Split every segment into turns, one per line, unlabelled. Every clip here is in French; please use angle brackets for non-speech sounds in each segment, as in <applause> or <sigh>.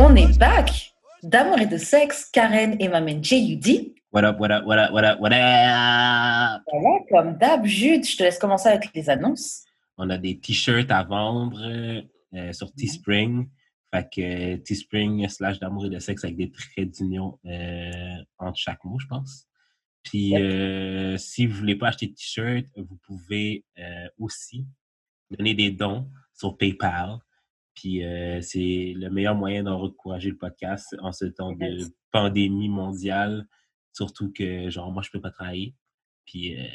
On est back D'amour et de sexe, Karen et ma main J.U.D.
What up, what up, what up, what up, what up?
Voilà, comme d'hab, Jude, je te laisse commencer avec les annonces.
On a des t-shirts à vendre euh, sur Teespring. Fait que Teespring slash d'amour et de sexe avec des traits d'union euh, entre chaque mot, je pense. Puis euh, si vous voulez pas acheter de t-shirt, vous pouvez aussi donner des dons sur PayPal. Puis euh, c'est le meilleur moyen d'encourager le podcast en ce temps de pandémie mondiale. Surtout que, genre, moi, je peux pas travailler. Puis euh,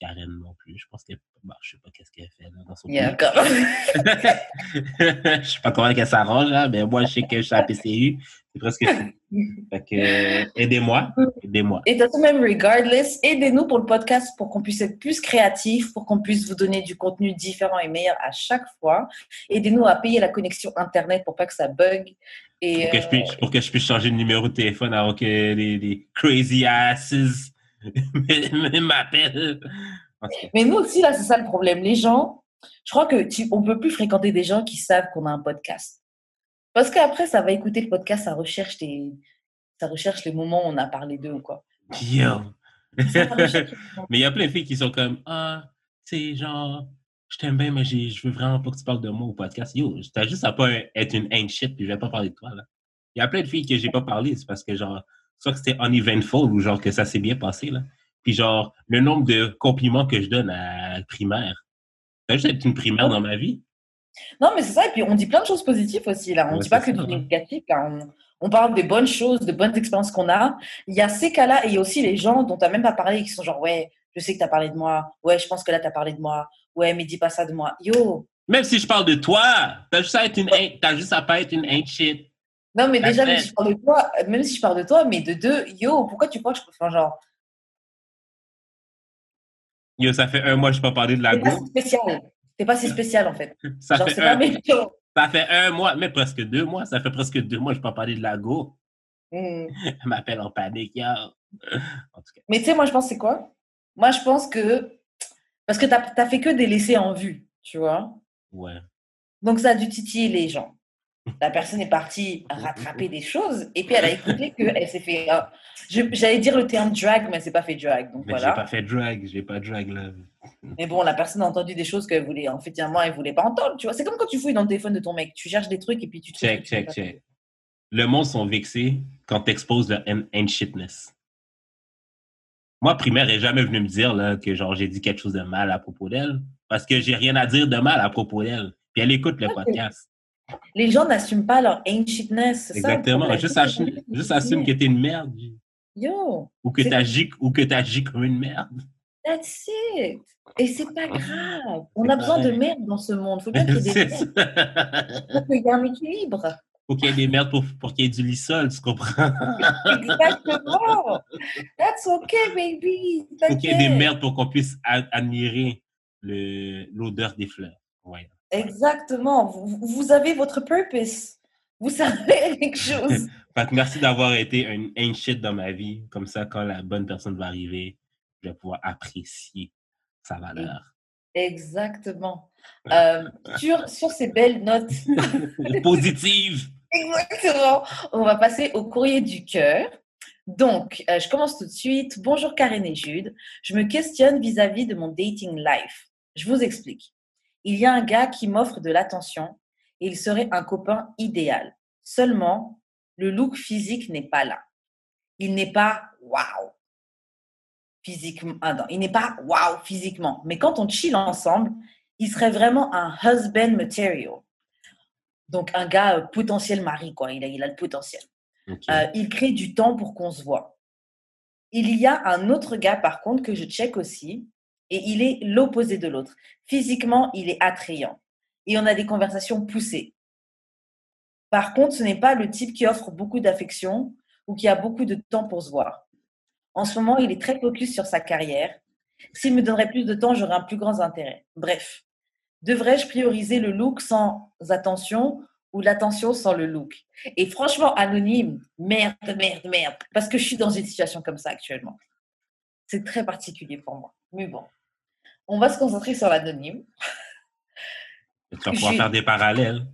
Karen non plus. Je pense que Bon, je sais pas qu'est-ce qu'elle fait là, dans son
Yeah, <laughs>
Je sais pas comment elle s'arrange, là, mais moi, je sais que je suis à PCU. C'est presque <laughs> Fait que, euh, aidez-moi. Aidez-moi.
Et de tout même, regardless, aidez-nous pour le podcast pour qu'on puisse être plus créatif, pour qu'on puisse vous donner du contenu différent et meilleur à chaque fois. Aidez-nous à payer la connexion Internet pour pas que ça bug. Et,
pour, que je puisse, pour que je puisse changer de numéro de téléphone avant que les, les crazy asses m'appellent.
Mais nous aussi, là, c'est ça le problème. Les gens, je crois que tu, on peut plus fréquenter des gens qui savent qu'on a un podcast. Parce qu'après, ça va écouter le podcast, ça recherche, des, ça recherche les moments où on a parlé d'eux ou quoi.
Yo. mais il y a plein de filles qui sont comme Ah, c'est genre, je t'aime bien, mais je veux vraiment pas que tu parles de moi au podcast. Yo, t'as juste à pas être une shit, puis je vais pas parler de toi, là. Il y a plein de filles que j'ai pas parlé, c'est parce que, genre, soit que c'était uneventful ou genre que ça s'est bien passé, là. Puis genre, le nombre de compliments que je donne à la primaire. Ça juste être une primaire dans ma vie.
Non, mais c'est ça. Et puis, on dit plein de choses positives aussi. Là. On ne dit pas que du négatif. On, parle des bonnes choses, de bonnes expériences qu'on a. Il y a ces cas-là et il y a aussi les gens dont tu n'as même pas parlé qui sont genre, ouais, je sais que tu as parlé de moi. Ouais, je pense que là, tu as parlé de moi. Ouais, mais dis pas ça de moi. Yo.
Même si je parle de toi, tu juste à être une as juste à pas être une ain't shit.
Non, mais déjà, même si je parle de toi, même si je parle de toi, mais de deux, yo, pourquoi tu crois que je peux faire genre,
Yo, ça fait un mois que je n'ai pas parlé de la go.
C'est pas si spécial. C'est pas si <laughs> spécial, en fait.
ça, fait un... ça fait un mois, mais presque deux mois. Ça fait presque deux mois que je n'ai pas parlé de la go. Hmm. <laughs> Elle m'appelle en panique, yo.
En tout cas. Mais tu sais, moi, je pense c'est quoi? Moi, je pense que. Parce que tu n'as fait que des laissés en vue, tu vois?
Ouais.
Donc, ça a dû titiller les gens la personne est partie rattraper des choses et puis elle a écouté qu'elle <laughs> s'est fait. J'allais dire le terme drag, mais c'est pas fait drag. Donc
mais
voilà.
J'ai pas fait drag, j'ai pas drag là.
Mais bon, la personne a entendu des choses qu'elle voulait, en fait, moi, elle voulait pas entendre. Tu vois, c'est comme quand tu fouilles dans le téléphone de ton mec, tu cherches des trucs et puis tu.
Check, check, check. Le monde sont vexés quand tu exposes le shitness. Moi, primaire, elle n'est jamais venu me dire là, que genre j'ai dit quelque chose de mal à propos d'elle parce que j'ai rien à dire de mal à propos d'elle. Puis elle écoute le podcast.
Les gens n'assument pas leur ça le
Exactement.
problème.
Juste, assume, juste assume que t'es une merde.
Yo,
Ou que t'agis ou que t'agis comme une merde.
that's it. Et c'est pas grave. On a besoin de merde dans ce monde. Faut <laughs> bien qu'il y ait des merdes.
ça.
Faut qu'il y ait un équilibre.
Faut qu'il y ait des merdes pour, pour qu'il y ait du lissol, tu comprends?
Exactement. That's okay, baby.
Faut qu'il y ait des merdes pour qu'on puisse admirer l'odeur des fleurs. Ouais.
Exactement. Vous, vous avez votre purpose. Vous servez à <laughs> quelque chose. <laughs>
Fait que merci d'avoir été un shit dans ma vie. Comme ça, quand la bonne personne va arriver, je vais pouvoir apprécier sa valeur.
Exactement. Euh, sur, sur ces belles notes, <laughs>
Positive!
exactement, on va passer au courrier du cœur. Donc, euh, je commence tout de suite. Bonjour Karen et Jude. Je me questionne vis-à-vis de mon dating life. Je vous explique. Il y a un gars qui m'offre de l'attention et il serait un copain idéal. Seulement, le look physique n'est pas là. Il n'est pas waouh physiquement. Ah non, il n'est pas waouh physiquement. Mais quand on chill ensemble, il serait vraiment un husband material. Donc un gars euh, potentiel mari, quoi. Il a, il a le potentiel. Euh, il crée du temps pour qu'on se voit. Il y a un autre gars, par contre, que je check aussi, et il est l'opposé de l'autre. Physiquement, il est attrayant. Et on a des conversations poussées. Par contre, ce n'est pas le type qui offre beaucoup d'affection ou qui a beaucoup de temps pour se voir. En ce moment, il est très focus sur sa carrière. S'il me donnerait plus de temps, j'aurais un plus grand intérêt. Bref, devrais-je prioriser le look sans attention ou l'attention sans le look? Et franchement, anonyme, merde, merde, merde. Parce que je suis dans une situation comme ça actuellement. C'est très particulier pour moi. Mais bon, on va se concentrer sur l'anonyme.
tu vas pouvoir
je-
faire des parallèles.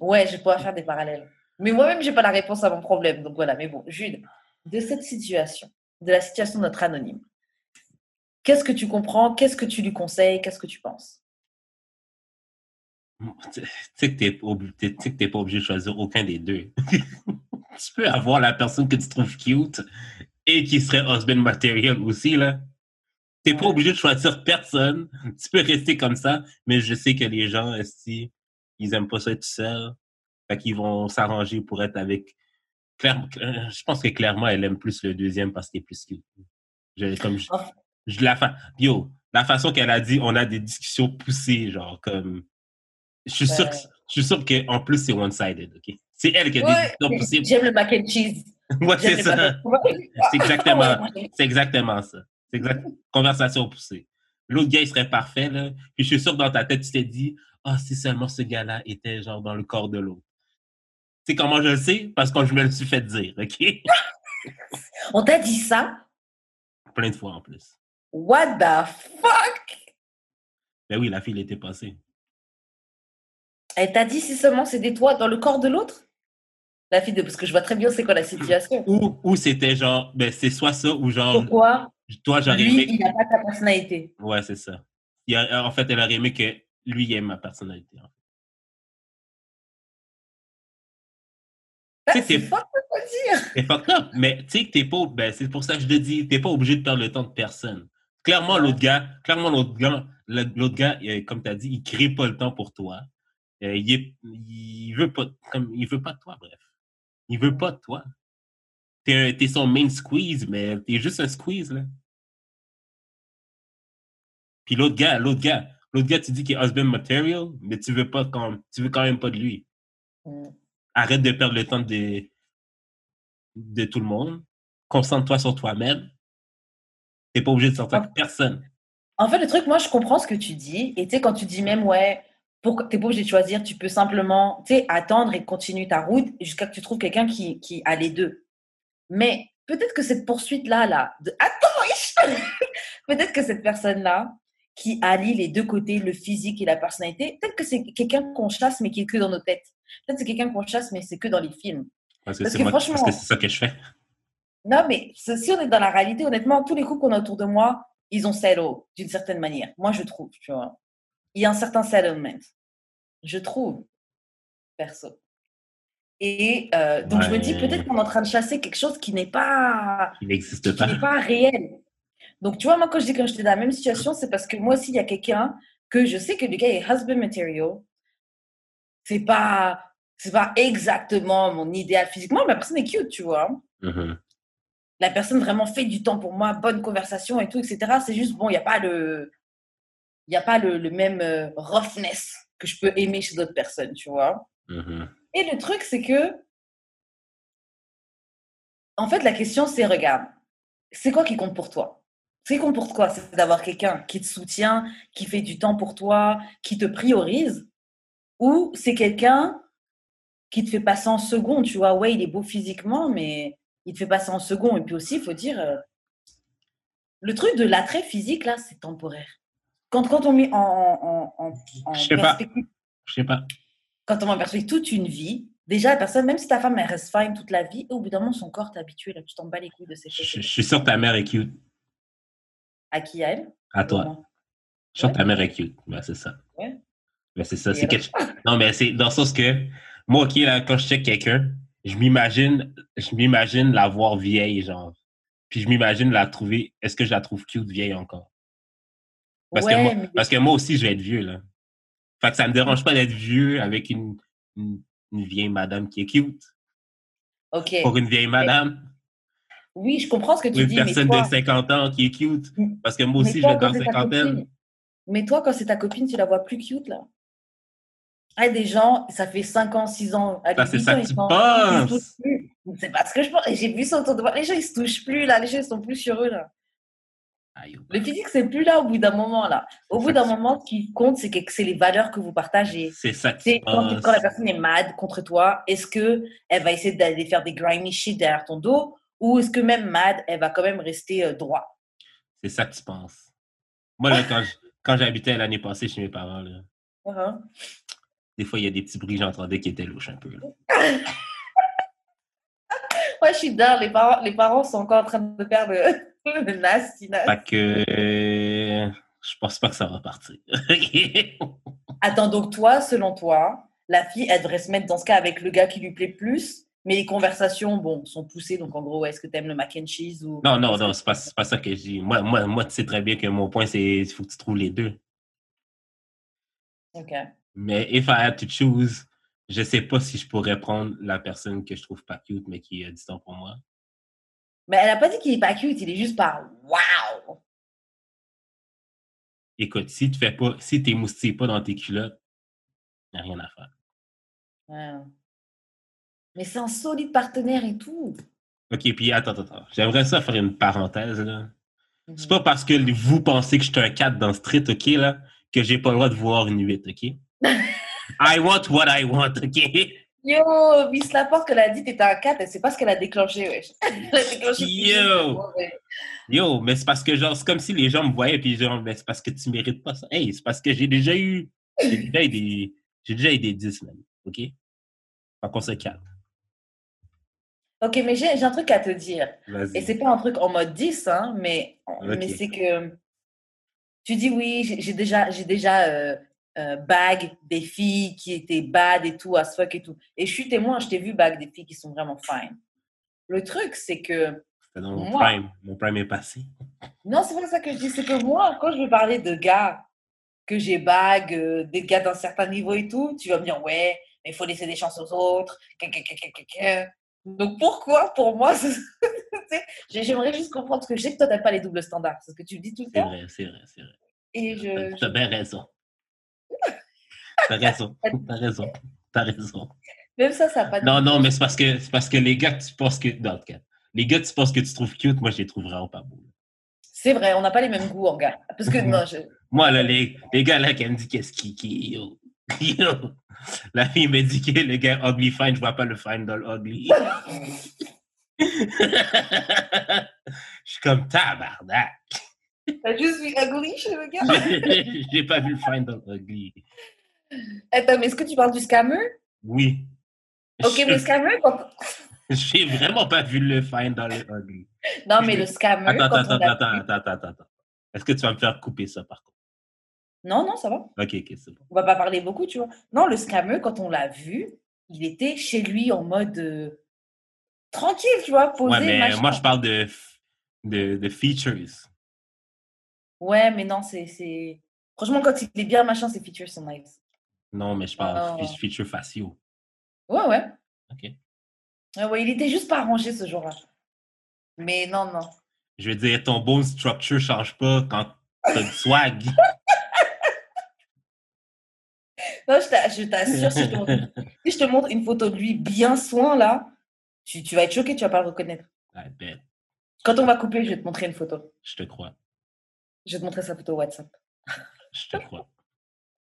Ouais, je pourrais faire des parallèles. Mais moi-même, j'ai pas la réponse à mon problème. Donc voilà, mais bon, Jude, de cette situation, de la situation de notre anonyme, qu'est-ce que tu comprends? Qu'est-ce que tu lui conseilles? Qu'est-ce que tu penses?
Tu sais que tu t'es pas obligé de choisir aucun des deux. <laughs> tu peux avoir la personne que tu trouves cute et qui serait husband material aussi, là. T'es pas obligé de choisir personne. Tu peux rester comme ça, mais je sais que les gens, esti, ils aiment pas ça être seuls. Fait qu'ils vont s'arranger pour être avec. Claire, euh, je pense que clairement, elle aime plus le deuxième parce qu'il est plus cute. Je, comme je,
Enfin.
je la fa... Yo, la façon qu'elle a dit, on a des discussions poussées, genre comme. Je suis sûr, que, je suis sûr qu'en plus, c'est one-sided, OK? C'est elle qui a des
Ouais,
discussions
mais
poussées.
J'aime le mac and cheese.
Ouais, c'est ça. C'est exactement, c'est exactement ça. C'est exact. Conversation poussée. L'autre gars, il serait parfait, là. Puis je suis sûr que dans ta tête, tu t'es dit, ah, si seulement ce gars-là était genre dans le corps de l'autre. Tu sais comment je le sais? Parce que je me le suis fait dire, OK? <laughs>
On t'a dit ça?
Plein de fois en plus.
What the fuck?
Ben oui, la fille, elle était passée.
Elle t'a dit si seulement c'était toi dans le corps de l'autre? La fille de... Parce que je vois très bien c'est quoi la situation.
Ou, ou c'était genre, ben c'est soit ça, ou genre,
Pourquoi
toi, j'aurais aimé.
il n'a pas ta personnalité?
Ouais, c'est ça. Il a- en fait, elle aurait aimé que lui aime ma personnalité. en fait.
Ah, C'est
t'es-
fuck de quoi dire
C'est fucked up, mais tu sais que t'es pas, ben, c'est pour ça que je te dis, t'es pas obligé de perdre le temps de personne. Clairement,
Ouais.
l'autre gars, clairement, l'autre gars, l'autre gars, comme tu as dit, il crée pas le temps pour toi. Euh, il, est, il veut pas, comme, il veut pas de toi, bref. Il veut pas de toi. T'es, t'es son main squeeze, mais t'es juste un squeeze, là. Puis l'autre gars, l'autre gars, l'autre gars, tu dis qu'il est husband material, mais tu veux pas quand, tu veux quand même pas de lui.
Mm.
Arrête de perdre le temps de, de tout le monde. Concentre-toi sur toi-même. T'es pas obligé de sortir avec personne.
En fait, le truc, moi, je comprends ce que tu dis. Et tu sais, quand tu dis même, ouais, pour... t'es pas obligé de choisir, tu peux simplement, tu sais, attendre et continuer ta route jusqu'à ce que tu trouves quelqu'un qui, qui a les deux. Mais peut-être que cette poursuite-là, là, de... attends, <laughs> <laughs> peut-être que cette personne-là, qui allie les deux côtés, le physique et la personnalité, peut-être que c'est quelqu'un qu'on chasse, mais qui est que dans nos têtes. Peut-être que c'est quelqu'un qu'on chasse, mais c'est que dans les films.
Parce que
Parce que
moi-
franchement-
parce que c'est ça que je fais.
Non, mais si on est dans la réalité, honnêtement, tous les couples qu'on a autour de moi, ils ont settle d'une certaine manière. Moi, je trouve, tu vois. Il y a un certain settlement. Je trouve, perso. Et euh, donc, je me dis, peut-être qu'on est en train de chasser quelque chose qui n'est pas,
Il n'existe
qui
pas.
n'est pas réel. Donc, tu vois, moi, quand je dis que j'étais dans la même situation, c'est parce que moi aussi, il y a quelqu'un que je sais que le gars est husband material. c'est pas, c'est pas exactement mon idéal physiquement, mais la personne est cute, tu vois.
Mhm.
La personne vraiment fait du temps pour moi, bonne conversation et tout, etc. C'est juste, bon, il n'y a pas le, il a pas le, le même euh, roughness que je peux aimer chez d'autres personnes, tu vois.
Mhm.
Et le truc, c'est que, en fait, la question, c'est, regarde, c'est quoi qui compte pour toi? Ce qui compte pour toi, c'est d'avoir quelqu'un qui te soutient, qui fait du temps pour toi, qui te priorise, ou c'est quelqu'un qui te fait passer en second, tu vois, ouais, il est beau physiquement, mais il te fait passer en second. Et puis aussi, il faut dire, euh, le truc de l'attrait physique, là, c'est temporaire. Quand, quand on met en, en, en, en
Je sais pas.
perspective
Je sais pas.
quand on met en perspective toute une vie, déjà, la personne, même si ta femme, elle reste fine toute la vie, au bout d'un moment, son corps t'est habitué, là, tu t'en bats les couilles de ses
Je,
fesses.
je suis sûr que ta mère est cute.
À qui à elle?
À toi. Je suis sûr que ta mère est cute. Ben, c'est ça.
Ouais.
Ben, c'est ça. C'est quelque... <laughs> Non, mais c'est dans le sens que moi, OK, là, quand je check quelqu'un, je m'imagine, je m'imagine la voir vieille, genre. Puis je m'imagine la trouver. Est-ce que je la trouve cute vieille encore? Parce, que moi,
mais-
parce que moi aussi, je vais être vieux, là. Fait que ça me dérange pas d'être vieux avec une, une, une vieille madame qui est cute.
Ok.
Pour une vieille madame,
Oui, je comprends ce que tu
une
dis, mais
personne
toi,
de 50 ans qui est cute. Parce que moi aussi, je vais être dans cinquantaine.
Mais toi, quand c'est ta copine, tu la vois plus cute, là. Ah, des gens, ça fait 5 ans, 6 ans.
c'est
8
ça que tu penses.
C'est pas ce que je pense. J'ai vu ça autour de moi. Les gens, ils se touchent plus, là. Les gens, ils sont plus sur eux, là. Le physique, c'est plus là au bout d'un moment, là. Au bout d'un moment, ce qui compte, c'est que c'est les valeurs que vous partagez.
C'est ça que
C'est
tu
quand,
penses.
quand la personne est mad contre toi, est-ce que elle va essayer d'aller faire des grimy shit derrière ton dos ou est-ce que même mad, elle va quand même rester euh, droit?
C'est ça que tu penses. Moi, là, quand j'habitais l'année passée chez mes parents, là,
Uh-huh.
des fois, il y a des petits bruits que j'entendais qui étaient louches un peu. là. <laughs>
Ouais, je suis dedans. Les parents, les parents sont encore en train de faire le, <laughs> le nasty, nasty.
Fait que je pense pas que ça va partir. <laughs>
Attends, donc toi, selon toi, la fille, elle devrait se mettre dans ce cas avec le gars qui lui plaît plus, mais les conversations, bon, sont poussées. Donc en gros, est-ce que tu aimes le mac and cheese ou
non, non, non, c'est pas, pas ça que je dis. Moi, moi, moi, tu sais très bien que mon point, c'est il faut que tu trouves les deux.
Ok.
Mais if I had to choose, je sais pas si je pourrais prendre la personne que je trouve pas cute, mais qui est distant pour moi.
Mais elle a pas dit qu'il est pas cute, il est juste pas waouh.
Écoute, si tu fais pas, si t'es moustillé pas dans tes culottes, y a rien à faire.
Ouais. Mais c'est un solide partenaire et tout.
OK, puis attends, attends, attends. J'aimerais ça faire une parenthèse, là. C'est pas parce que vous pensez que je suis un 4 dans Street, OK, là, que j'ai pas le droit de voir une 8, OK? <laughs> I want what I want, OK?
Yo, Miss Laporte, qu'elle a dit t'étais un 4, elle sait pas ce qu'elle a déclenché, wesh. <laughs> Elle a déclenché.
Yo! Yo, mais c'est parce que, genre, c'est comme si les gens me voyaient, puis genre, mais c'est parce que tu mérites pas ça. Hey, c'est parce que j'ai déjà eu, j'ai déjà eu des, j'ai déjà eu des 10, même, OK? Fait qu'on se calme.
Ok, mais j'ai un truc à te dire. Et c'est pas un truc en mode 10, hein, mais, mais
Ok.
c'est que tu dis oui, j'ai j'ai déjà, j'ai déjà euh, euh, bag des filles qui étaient bad et tout, as fuck et tout. Et je suis témoin, je t'ai vu bag des filles qui sont vraiment fine. Le truc, c'est que
dans mon
Moi.
prime. Mon prime est passé.
Non, c'est pas ça que je dis. C'est que moi, quand je veux parler de gars que j'ai bag, euh, des gars d'un certain niveau et tout, tu vas me dire, ouais, mais il faut laisser des chances aux autres. Donc pourquoi, pour moi, <laughs> j'aimerais juste comprendre, parce que je sais que toi, t'aimes pas les doubles standards. C'est ce que tu me dis tout le
C'est
temps.
vrai, c'est vrai, c'est vrai.
Et je,
T'as t'as bien raison. T'as raison. T'as raison. T'as raison.
Même ça, ça n'a pas de
Non, non, mais c'est parce que c'est parce que les gars que tu penses que. Non, les gars que tu penses que tu trouves cute, moi je les trouve vraiment pas beaux.
C'est vrai, on n'a pas les mêmes goûts en gars. Parce que non, je... <laughs>
Moi, là, les, les gars là qui me disent qu'est-ce qui qui yo. <laughs> Yo. La fille me dit que le gars ugly fine, je vois pas le fine dans le ugly. <laughs> Je suis comme tabarnak.
t'as juste vu la gorille chez le gars?
J'ai pas vu le fine dans le ugly.
Attends, mais est-ce que tu parles du scammer?
Oui.
Ok, mais le scammer, quand... <laughs>
J'ai vraiment pas vu le fine dans le ugly.
Non, mais le scammer,
Attends,
quand
attends,
a
attends, attends, attends, attends, attends. Est-ce que tu vas me faire couper ça par contre?
Non, non, ça va.
Ok, ok, c'est bon.
on va pas parler beaucoup, tu vois. Non, le scammer, quand on l'a vu, il était chez lui en mode euh, tranquille, tu vois, posé.
Ouais, mais
machin.
moi je parle de, de, de features.
Ouais, mais non, c'est. c'est- Franchement, quand il est bien, machin, ses features sont nice.
Non, mais je parle oh. feature faciaux.
Ouais, ouais.
OK.
ouais, il était juste pas arrangé ce jour-là. Mais non, non.
Je veux dire, ton bone structure change pas quand t'as du swag.
non, je t'assure, si, <laughs> si, je te montre une photo de lui bien soin, là, tu, tu vas être choqué, tu vas pas le reconnaître.
I bet.
Quand on va couper, je vais te montrer une photo.
Je te crois.
Je vais te montrer sa photo WhatsApp.
Je te crois.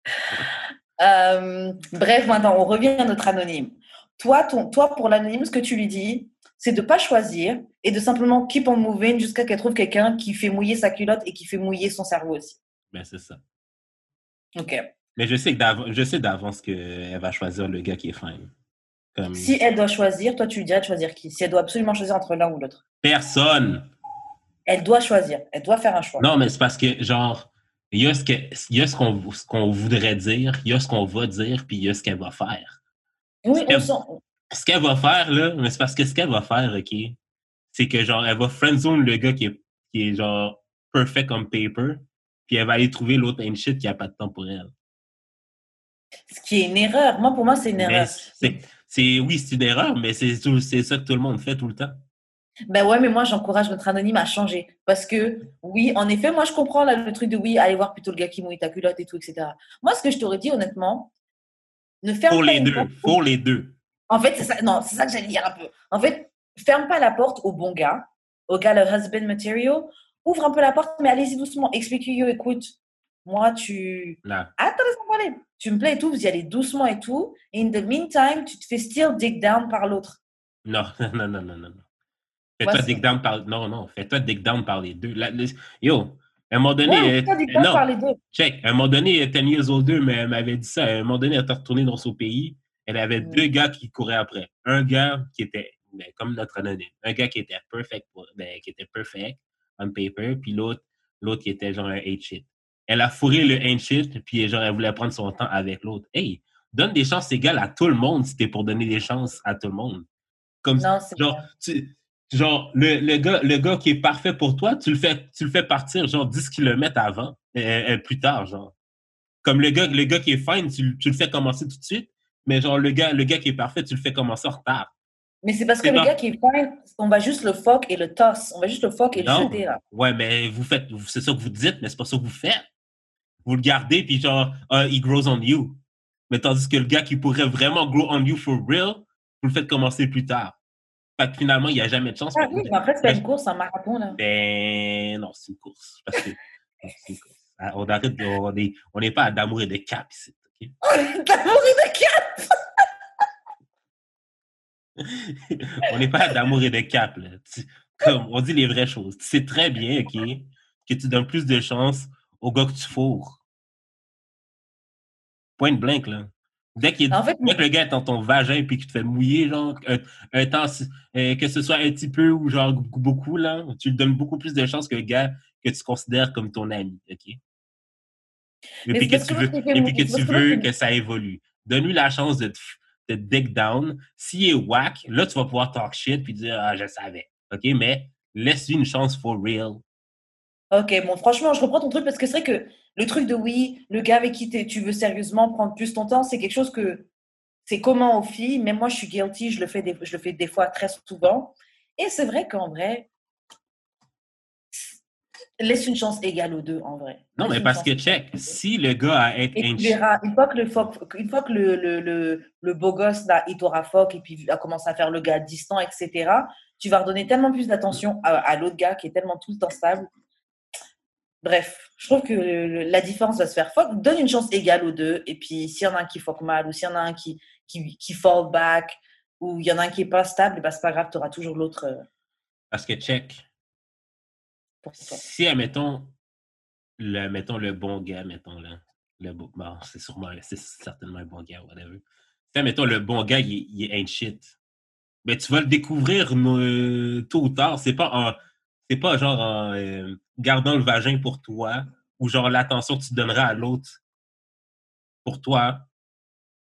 <laughs>
Euh, bref, maintenant, on revient à notre anonyme. Toi, ton, toi pour l'anonyme, ce que tu lui dis, c'est de ne pas choisir et de simplement keep on moving jusqu'à qu'elle trouve quelqu'un qui fait mouiller sa culotte et qui fait mouiller son cerveau aussi.
Ben, c'est ça.
OK.
Mais je sais, je sais d'avance qu'elle va choisir le gars qui est fine.
Si elle doit choisir, toi, tu lui dirais de choisir qui Si elle doit absolument choisir entre l'un ou l'autre.
Personne.
Elle doit choisir. Elle doit faire un choix.
Non, mais c'est parce que, genre, il y a ce qu'on voudrait dire, il y a ce qu'on va dire, puis il y a ce qu'elle va faire.
Oui.
Ce qu'elle va faire, là, mais c'est parce que ce qu'elle va faire, OK, c'est que, genre, elle va friendzone le gars qui est, qui est, genre, perfect on paper, puis elle va aller trouver l'autre ain't shit qui a pas de temps pour elle.
Ce qui est une erreur. Moi, pour moi, c'est une erreur.
Oui, c'est une erreur, mais c'est ça que tout le monde fait tout le temps.
Ben ouais, mais moi, j'encourage notre anonyme à changer. Parce que, oui, en effet, moi, je comprends là, le truc de oui, aller voir plutôt le gars qui mouille ta culotte et tout, etc. Moi, ce que je t'aurais dit, honnêtement, ne ferme
pour les deux. Pour les deux.
En fait, c'est ça, non, c'est ça que j'allais dire un peu. En fait, ferme pas la porte au bon gars, au gars le husband material. Ouvre un peu la porte, mais allez-y doucement. Explique-lui, écoute, moi, tu.
Attends,
laisse-moi. Tu me plais et tout, vous y allez doucement et tout. in the meantime, tu te fais still dig down par l'autre. <laughs>
Non, non, non, non, non. Fais-toi dig down par. Non, non, fais-toi dig down par les deux. Yo, à un moment donné.
Ouais, euh, down non, par les deux.
check. À un moment donné, 10 years old mais elle m'avait dit ça. À un moment donné, elle était retournée dans son pays. Elle avait mm. deux gars qui couraient après. Un gars qui était ben, comme notre anonyme. Un gars qui était perfect, ben, qui était perfect on paper, puis l'autre, l'autre qui était genre un hate shit. Elle a fourré le ain't shit, puis genre, elle voulait prendre son temps avec l'autre. Hey, donne des chances égales à tout le monde si t'es pour donner des chances à tout le monde. Comme
non,
genre, tu, genre le, le, gars, le gars qui est parfait pour toi, tu le fais, tu le fais partir genre 10 km avant, et, plus tard, genre. Comme le gars, le gars qui est fine, tu, tu, le fais commencer tout de suite, mais genre le gars, le gars qui est parfait, tu le fais commencer en retard.
Mais c'est parce que le gars qui est fine, on va juste le fuck et le toss. On va juste le fuck et le jeter là.
Ouais, mais vous faites, c'est ça que vous dites, mais c'est pas ça que vous faites vous le gardez, puis genre, uh, he grows on you. Mais tandis que le gars qui pourrait vraiment grow on you for real, vous le faites commencer plus tard. Fait que finalement, il n'y a jamais de chance.
Ah oui, mais après, c'est une course, un marathon, là.
Ben, non, c'est une course. Parce que, c'est une course. Ah, on arrête, on n'est pas d'amour et de cap ici, OK?
d'amour et de cap! <laughs>
on n'est pas d'amour et de cap, là. Comme, on dit les vraies choses. Tu sais très bien, OK, que tu donnes plus de chance au gars que tu fourres. Point blank, là. Dès, qu'il en fait, que le gars est dans ton vagin et qu'il te fait mouiller, genre, un, temps, euh, que ce soit un petit peu ou genre beaucoup, là, tu lui donnes beaucoup plus de chances que le gars que tu considères comme ton ami, OK? Et puis que tu veux, et puis que, tu veux que ça évolue. Donne-lui la chance de te, dig down. S'il est whack, là, tu vas pouvoir talk shit puis dire, ah, je savais, OK? Mais laisse-lui une chance for real.
Ok, bon, franchement, je reprends ton truc parce que c'est vrai que le truc de oui, le gars avec qui tu veux sérieusement prendre plus ton temps, c'est quelque chose que c'est commun aux filles. Même moi, je suis guilty, je le fais des, je le fais des fois très souvent. Et c'est vrai qu'en vrai, laisse une chance égale aux deux, en vrai.
Non, mais parce que, check, si le gars a été
une fois que le, une fois que le, le, le, beau gosse, là, il t'aura fuck et puis a commencé à faire le gars distant, etc., tu vas redonner tellement plus d'attention à, à l'autre gars qui est tellement tout le temps stable Bref, je trouve que la différence va se faire. Fuck, donne une chance égale aux deux. Et puis, s'il y en a un qui fuck mal, ou s'il y en a un qui, qui, qui fall back, ou il y en a un qui n'est pas stable, ben, c'est pas grave, tu auras toujours l'autre. Euh,
Parce que, check. Si, admettons, le, mettons le bon gars, mettons, là. Le bon, c'est sûrement, c'est certainement un bon gars, whatever. Si, admettons, le bon gars, il, il ain't shit. Ben, tu vas le découvrir euh, tôt ou tard. C'est pas en c'est pas genre en euh, gardant le vagin pour toi ou genre l'attention que tu donneras à l'autre pour toi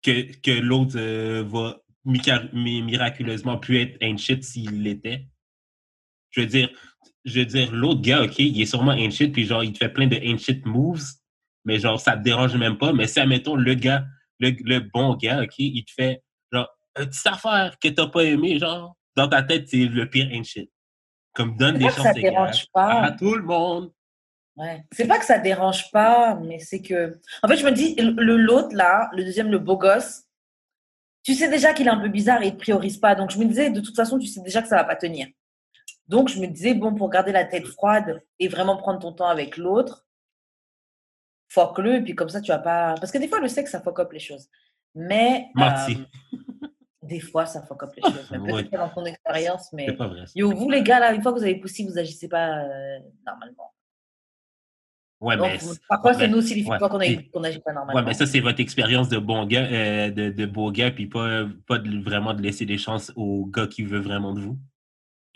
que, l'autre euh, va miraculeusement pu être shit s'il l'était. Je veux dire, je veux dire, l'autre gars, OK, il est sûrement shit, puis genre, il te fait plein de shit moves, mais genre, ça te dérange même pas. Mais si, admettons, le gars le, le bon gars, OK, il te fait genre une petite affaire que t'as pas aimé, genre, dans ta tête, c'est le pire shit. Comme donne des chances égales
pas.
à tout le monde.
Ouais. C'est pas que ça dérange pas, mais c'est que. En fait, je me dis, le l'autre là, le deuxième, le beau gosse, tu sais déjà qu'il est un peu bizarre et il te priorise pas. Donc je me disais, de toute façon, tu sais déjà que ça va pas tenir. Donc je me disais, bon, pour garder la tête froide et vraiment prendre ton temps avec l'autre, fuck-le, et puis comme ça, tu vas pas. Parce que des fois, le sexe, ça fuck up les choses. Mais.
Menti.
euh, des fois, ça fuck up les choses. Peut-être
Ouais.
dans ton expérience, mais.
C'est pas vrai. ça.
Yo, vous les gars, là, une fois que vous avez poussé, vous agissez pas euh, normalement.
Ouais,
Donc,
mais.
parfois, c'est nous aussi les
ouais.
qu'on n'agit pas normalement.
Ouais, mais ça, c'est votre expérience de bon gars, euh, de, de beau gars, puis pas, pas de, vraiment de laisser des chances au gars qui veut vraiment de vous?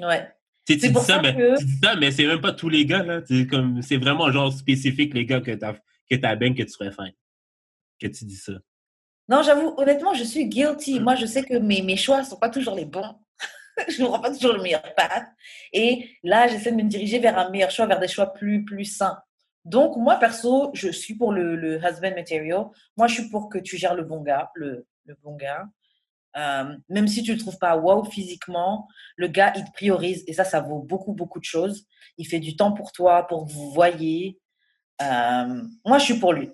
Ouais.
Tu tu dis ça, mais,
que-
tu dis ça, mais c'est même pas tous les gars, là. C'est vraiment genre spécifique, les gars que t'as, que t'as bien que tu ferais faire. Que tu dis ça.
Non, j'avoue, honnêtement, je suis guilty. Moi, je sais que mes, mes choix ne sont pas toujours les bons. <laughs> je ne prends pas toujours le meilleur path. Et là, j'essaie de me diriger vers un meilleur choix, vers des choix plus, plus sains. Donc, moi, perso, je suis pour le, le husband material. Moi, je suis pour que tu gères le bon gars, le, le bon gars. Euh, même si tu ne le trouves pas wow physiquement, le gars, il te priorise. Et ça, ça vaut beaucoup, beaucoup de choses. Il fait du temps pour toi, pour que vous voyez. Euh, moi, je suis pour lui.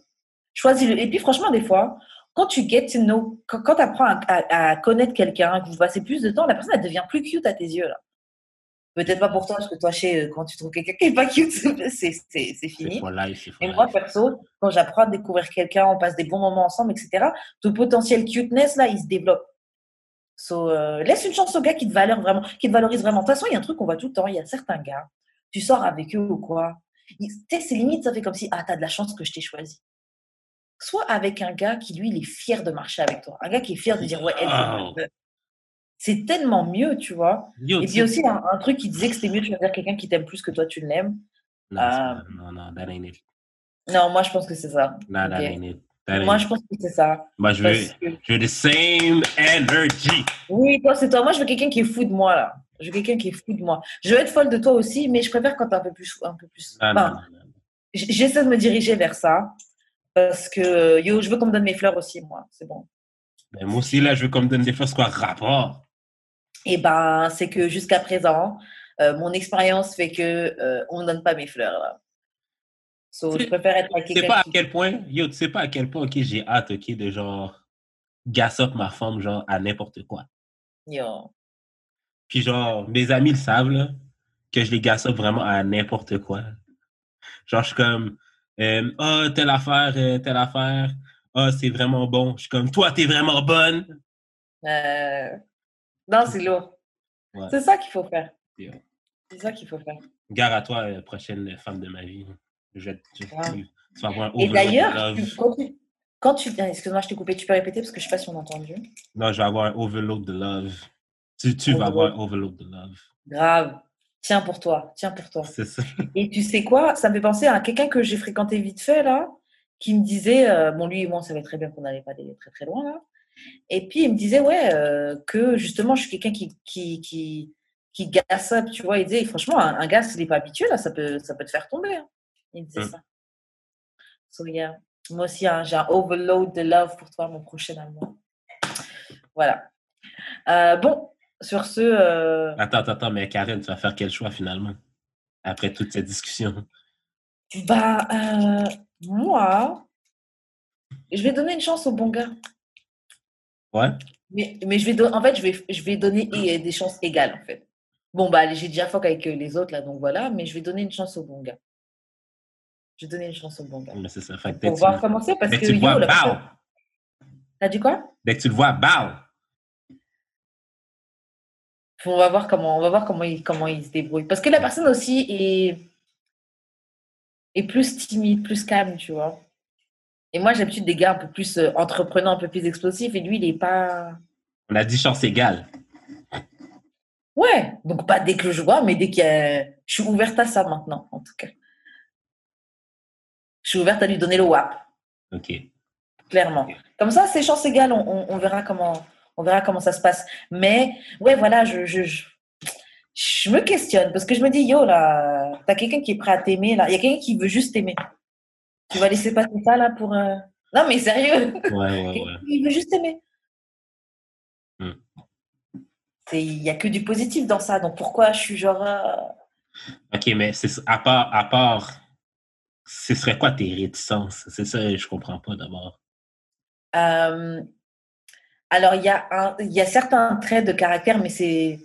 Choisis-le. Et puis, franchement, des fois, quand tu get to know, quand, quand tu apprends à, à- à connaître quelqu'un, que vous passez plus de temps, la personne, elle devient plus cute à tes yeux. là. Peut-être pas pour toi, parce que toi, chez, quand tu trouves quelqu'un qui n'est pas cute, <laughs> c'est fini.
life,
Et moi,
life.
perso, quand j'apprends à découvrir quelqu'un, on passe des bons moments ensemble, etc., ton potentiel cuteness, là, il se développe. So, euh, laisse une chance aux gars qui te, valeur vraiment, qui te valorisent vraiment. De toute façon, il y a un truc qu'on voit tout le temps. Il y a certains gars, tu sors avec eux ou quoi. Tu sais, c'est limite, ça fait comme si, ah, t'as de la chance que je t'ai choisi. Soit avec un gars qui, lui, il est fier de marcher avec toi. Un gars qui est fier de dire, ouais,
Wow.
c'est tellement mieux, tu vois.
Yo,
Et
tu
puis aussi, un, un truc qui disait que c'était mieux de choisir quelqu'un qui t'aime plus que toi, tu l'aimes.
Non,
Ah.
non, non, that ain't it.
Non, moi, je pense que c'est ça.
Non, that ain't it. That
Moi, je pense que c'est ça.
Moi, je veux,
que-
je veux the same energy.
Oui, toi, c'est toi. Moi, je veux quelqu'un qui est fou de moi, là. Je veux quelqu'un qui est fou de moi. Je veux être folle de toi aussi, mais je préfère quand t'es un peu plus. Un peu plus... Enfin,
non.
j- J'essaie de me diriger vers ça. Parce que, yo, je veux qu'on me donne mes fleurs aussi, moi. C'est bon.
Ben, moi aussi, là, je veux qu'on me donne des fois ce quoi rapport?
Et ben, c'est que jusqu'à présent, euh, mon expérience fait que euh, on me donne pas mes fleurs, là. So, je préfère être avec
Tu sais pas à quel point, yo, tu sais pas à quel point, ok, j'ai hâte, ok, de genre, gas up ma femme, genre, à n'importe quoi.
Yo.
Puis genre, mes amis le savent, là, que je les up vraiment à n'importe quoi. Genre, je suis comme, euh, ah, telle affaire, euh, telle affaire, ah, c'est vraiment bon. Je suis comme, toi, t'es vraiment bonne.
Euh, Non, c'est lourd.
Ouais.
C'est ça qu'il faut faire.
Yeah.
C'est ça qu'il faut faire.
Gare à toi, euh, prochaine femme de ma vie. Je vais, tu,
Ah.
tu- tu vas avoir un
Et d'ailleurs, quand tu... Quand tu... ah, Excuse-moi, je t'ai coupé. Tu peux répéter parce que je sais pas si on a entendu.
Non, je vais avoir un overload de love. Tu, tu vas avoir un overload de love.
Grave. Tiens pour toi. Tiens pour toi.
Ça. <laughs>
Et tu sais quoi? Ça me fait penser à quelqu'un que j'ai fréquenté vite fait, là, qui me disait, euh, bon, lui et moi, on savait très bien qu'on n'allait pas aller très très loin, là. Et puis, il me disait, ouais, euh, que justement, je suis quelqu'un qui, qui, qui, qui gasse up, tu vois. Il disait, franchement, un, un gars, s'il n'est pas habitué, là, ça peut, ça peut te faire tomber. hein. Il disait
Mm.
ça. So, yeah. Moi aussi, hein, j'ai un overload de love pour toi, mon prochain amour. Voilà. Euh, bon, sur ce, euh,
Attends, attends, attends, mais Karen, tu vas faire quel choix finalement? Après toute cette discussion?
euh, moi, je vais donner une chance au bon gars.
Ouais?
Mais, mais je vais en fait, je vais, je vais donner des chances égales, en fait. Bon, bah, allez, j'ai déjà fuck avec euh, les autres, là, donc voilà, mais je vais donner une chance au bon gars. Je vais donner une chance au bon gars.
Mais c'est ça. Fait
Pour voir
tu,
comment c'est, parce
dès que, tu le
yo,
vois,
la
bow!
personne- T'as dit quoi?
Dès que tu le vois, bow!
On va voir comment, on va voir comment il, comment il se débrouille. Parce que la personne aussi est, est plus timide, plus calme, tu vois. Et moi, j'ai l'habitude des gars un peu plus euh, entreprenants, un peu plus explosifs, et lui, il est pas.
On a dit chance égale.
Ouais, donc pas dès que je vois, mais dès qu'il y a... Je suis ouverte à ça maintenant, en tout cas. Je suis ouverte à lui donner le WAP,
OK.
clairement. Comme ça, c'est chance égale, on, on- on verra comment, on verra comment ça se passe. Mais, ouais, voilà, je, je, je, je me questionne, parce que je me dis, yo, là, t'as quelqu'un qui est prêt à t'aimer, là. Il y a quelqu'un qui veut juste t'aimer. Tu vas laisser passer ça, là, pour... euh, Non, mais sérieux.
Ouais, ouais, ouais. <laughs>
Il veut juste aimer.
Hmm.
Il n'y a que du positif dans ça. Donc pourquoi je suis genre. euh,
OK, mais à part, à part, ce serait quoi tes réticences? C'est ça, je comprends pas d'abord.
euh, Alors, il y, a y a certains traits de caractère, mais c'est.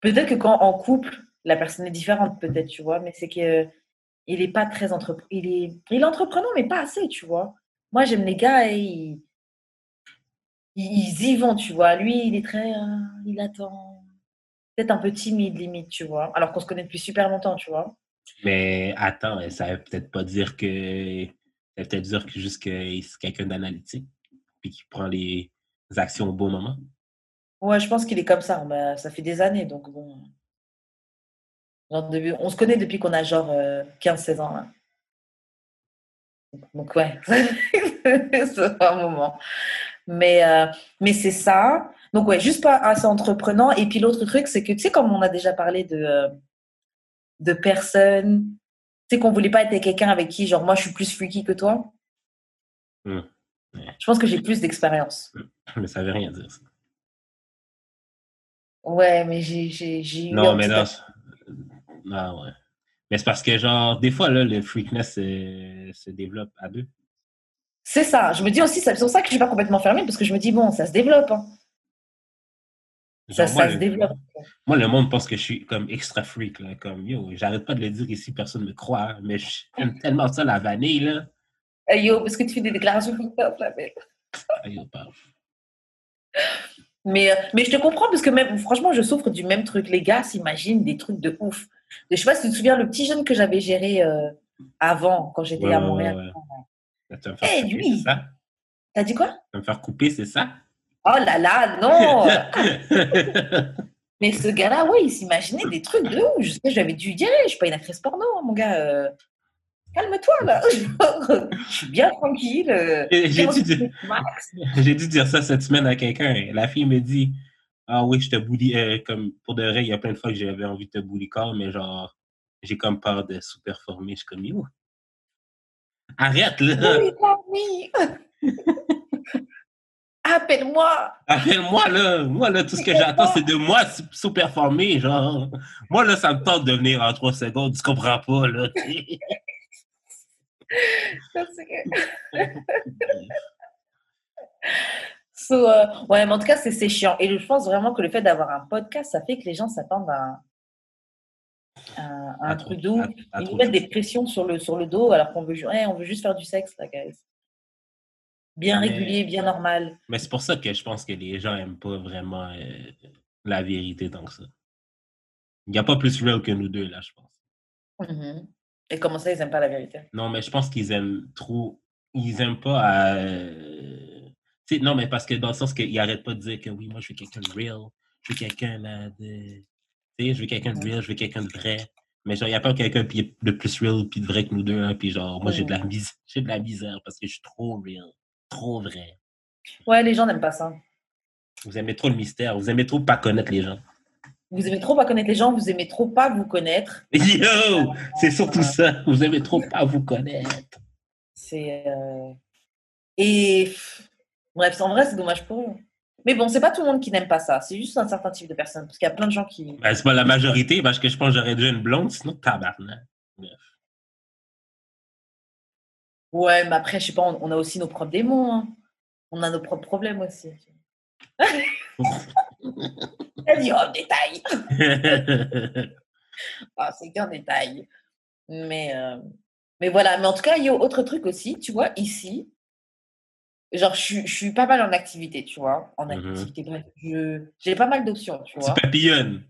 Peut-être que quand en couple, la personne est différente, peut-être, tu vois, mais c'est que. Il est pas très entreprenant. Il est... il est mais pas assez, tu vois. Moi, j'aime les gars et ils... ils y vont, tu vois. Lui, il est très. euh, il attend. Peut-être un peu timide, limite, tu vois. Alors qu'on se connaît depuis super longtemps, tu vois.
Mais attends, ça veut peut-être pas dire que. Ça veut peut-être dire que juste que c'est quelqu'un d'analytique, puis qui prend les actions au bon moment?
Ouais, je pense qu'il est comme ça. Bah, ça fait des années, donc bon. Genre, On se connaît depuis qu'on a genre 15-16 ans. là. Donc ouais, <laughs> c'est un moment. Mais, euh, mais c'est ça. Donc ouais, juste pas assez entreprenant. Et puis l'autre truc, c'est que tu sais, comme on a déjà parlé de, euh, de personnes, tu sais qu'on voulait pas être quelqu'un avec qui, genre moi, je suis plus freaky que toi.
Hmm.
Je pense que j'ai plus d'expérience. <laughs>
Mais ça veut rien dire, ça.
Ouais, mais j'ai eu
Non, mais c'est- Non, ouais. Mais c'est parce que, genre, des fois, là, le freakness se développe à deux.
C'est ça. Je me dis aussi, c'est pour ça que je suis pas complètement fermée, parce que je me dis, bon, ça se développe. hein. Ça,
Genre, moi,
ça se développe.
Moi, le monde pense que je suis comme extra freak, là. Comme, yo, j'arrête pas de le dire ici, personne me croit, hein, mais j'aime tellement ça, la vanille, là.
Hey, yo, parce que tu fais des déclarations comme ça, là, mais... Euh, mais je te comprends, parce que même, franchement, je souffre du même truc. Les gars s'imaginent des trucs de ouf. Je sais pas si tu te souviens, le petit jeune que j'avais géré euh, avant, quand j'étais
Ouais,
à Montréal.
ouais, tu vas me faire
Eh,
couper,
lui!
c'est ça?
T'as dit quoi?
Tu vas me faire couper, c'est ça?
Oh là là, non <laughs> Mais ce gars-là, oui, il s'imaginait des trucs de ouf. Je sais, j'avais dû dire, je suis pas une actrice porno, hein, mon gars. euh, Calme-toi, là. <laughs> je suis bien tranquille. euh,
J'ai dû dire- dû ça cette semaine à quelqu'un. La fille me dit Ah oui, je te bully. euh, comme pour de vrai, il y a plein de fois que j'avais envie de te bully corps, mais genre, j'ai comme peur de sous-performer. Je suis comme yo. Arrête là!
Oui, oui. Appelle-moi.
Appelle-moi là! Moi là, tout ce que j'attends, c'est de moi sou- sous-performer. Genre, moi là, ça me tente de venir en trois secondes. Tu comprends pas là?
Parce que- <laughs> So, euh, ouais, mais en tout cas, c'est chiant. Et je pense vraiment que le fait d'avoir un podcast, ça fait que les gens s'attendent à, à- à un
À
truc
à
Ils nous mettent des pressions sur le, sur le dos alors qu'on veut, ouais, on veut juste faire du sexe, là, guys. Bien
Mais-
régulier, bien normal.
Mais c'est pour ça que je pense que les gens aiment pas vraiment euh, la vérité tant que ça. Il n'y a pas plus real que nous deux là, je pense.
Mhm. Et comment ça, ils n'aiment pas la vérité?
Non, mais je pense qu'ils aiment trop. Ils aiment pas à. euh, non, mais parce que dans le sens qu'ils n'arrêtent pas de dire que oui, moi, je veux quelqu'un de real. Je veux quelqu'un de. Tu sais, je veux quelqu'un de real, je veux quelqu'un de vrai. Mais genre, il n'y a pas quelqu'un de plus real puis de vrai que nous deux. Hein, puis genre, moi, j'ai de, la mis- j'ai de la misère parce que je suis trop real. Trop vrai.
Ouais, les gens n'aiment pas ça.
Vous aimez trop le mystère. Vous aimez trop pas connaître les gens.
Vous aimez trop pas connaître les gens, vous aimez trop pas vous connaître. <laughs>
Yo! C'est surtout ça. Vous aimez trop pas vous connaître.
C'est. euh, Et. Bref, en vrai, c'est dommage pour eux. Mais bon, c'est pas tout le monde qui n'aime pas ça. C'est juste un certain type de personnes. Parce qu'il y a plein de gens qui.
Ben, c'est pas la majorité parce que je pense que j'aurais déjà une blonde, sinon tabarnak.
Ouais, mais après, je sais pas, on, on a aussi nos propres démons. hein. On a nos propres problèmes aussi. <laughs> <laughs> Elle dit, oh, détail. <laughs> Ah, c'est qu'un détail. Mais, euh, mais voilà. Mais en tout cas, il y a autre truc aussi. Tu vois, ici, genre, je, suis- je suis pas mal en activité, tu vois. En
Mhm.
activité, bref. je- J'ai pas mal d'options, tu
tu
vois.
papillonnes.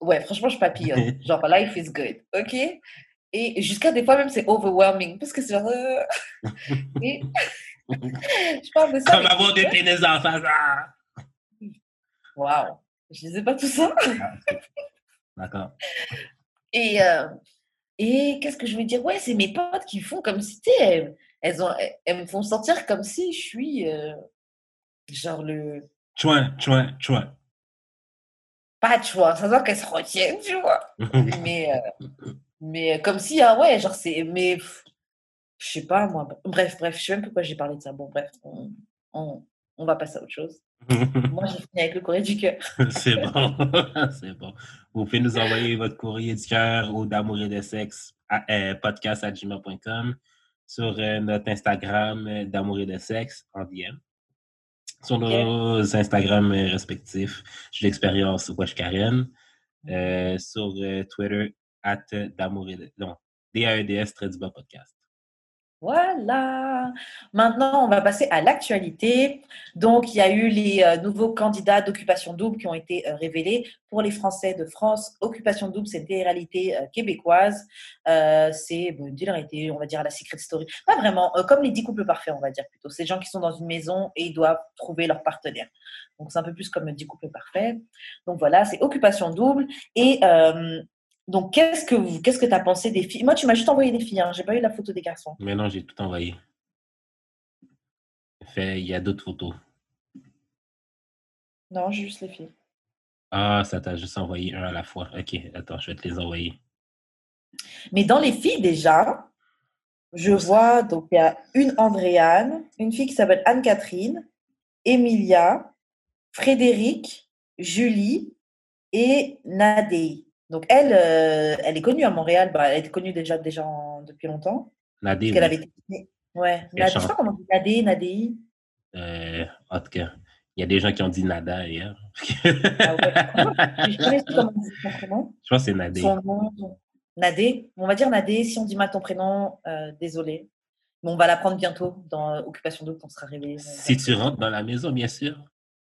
Ouais, franchement, je papillonne. <laughs> Genre, life is good. OK? Et jusqu'à des fois, même, c'est overwhelming. Parce que c'est genre. euh, Et je parle de ça.
Comme avoir
des
pénis en face. Ah!
Waouh. Je disais pas tout ça.
D'accord.
Et, euh, et qu'est-ce que je veux dire? Ouais, c'est mes potes qui font comme si, tu sais, elles, elles, ont, elles, elles me font sentir comme si je suis euh, genre le.
Chouin, chouin, chouin.
Pas, tu vois, ça se voit qu'elles se retiennent, tu vois. <laughs> Mais, euh, mais comme si, ah ouais, genre, c'est. Mais pff, Je sais pas, moi. Bref, bref, je sais même pourquoi j'ai parlé de ça. Bon, bref, on, on, on va passer à autre chose. <laughs> moi, j'ai fini avec le courrier du cœur. <laughs>
c'est bon. <laughs> c'est bon. Vous pouvez nous envoyer votre courrier du cœur au d'amour et de sexe à, euh, sur euh, notre Instagram euh, d'amour et de sexe en DM. Sur nos Instagram respectifs, j'ai l'expérience Wesh Karen. sur Twitter, at d'amour et de... Non, D-A-E-D-S, très du bas podcast.
Voilà. Maintenant, on va passer à l'actualité. Donc, il y a eu les euh, nouveaux candidats d'occupation double qui ont été euh, révélés pour les Français de France. Occupation double, c'est des réalités euh, québécoises. c'est bon, une réalité, on va dire, à la secret story. Pas vraiment, comme les dix couples parfaits, on va dire plutôt. C'est des gens qui sont dans une maison et ils doivent trouver leur partenaire. Donc, c'est un peu plus comme dix couples parfaits. Donc, voilà, c'est occupation double. Et donc, qu'est-ce que qu'est-ce que tu as pensé des filles? Moi, tu m'as juste envoyé des filles, hein. j'ai pas eu la photo des garçons.
Mais non, j'ai tout envoyé. Fait, il y a d'autres photos.
Non, juste les filles.
Ah, ça t'a juste envoyé un à la fois. Ok, attends, je vais te les envoyer.
Mais dans les filles, déjà, je vois, donc il y a une Andréane, une fille qui s'appelle Anne-Catherine, Emilia, Frédéric, Julie et Nadei. Donc, elle, euh, elle est connue à Montréal. Bah, elle est connue déjà, déjà depuis longtemps.
Nadé.
Parce avait Ouais. Nadé, je sais pas comment on dit Nadé, Nadé.
Euh, en tout cas, il y a des gens qui ont dit Nada hier.
ah ouais. je connais comment on dit son prénom.
Je pense que c'est Nadé.
Son nom. Nadé. On va dire Nadé. Si on dit mal ton prénom, euh, désolé. Mais on va l'apprendre bientôt dans Occupation d'eau quand on sera réveillé.
Si tu rentres dans la maison, bien sûr.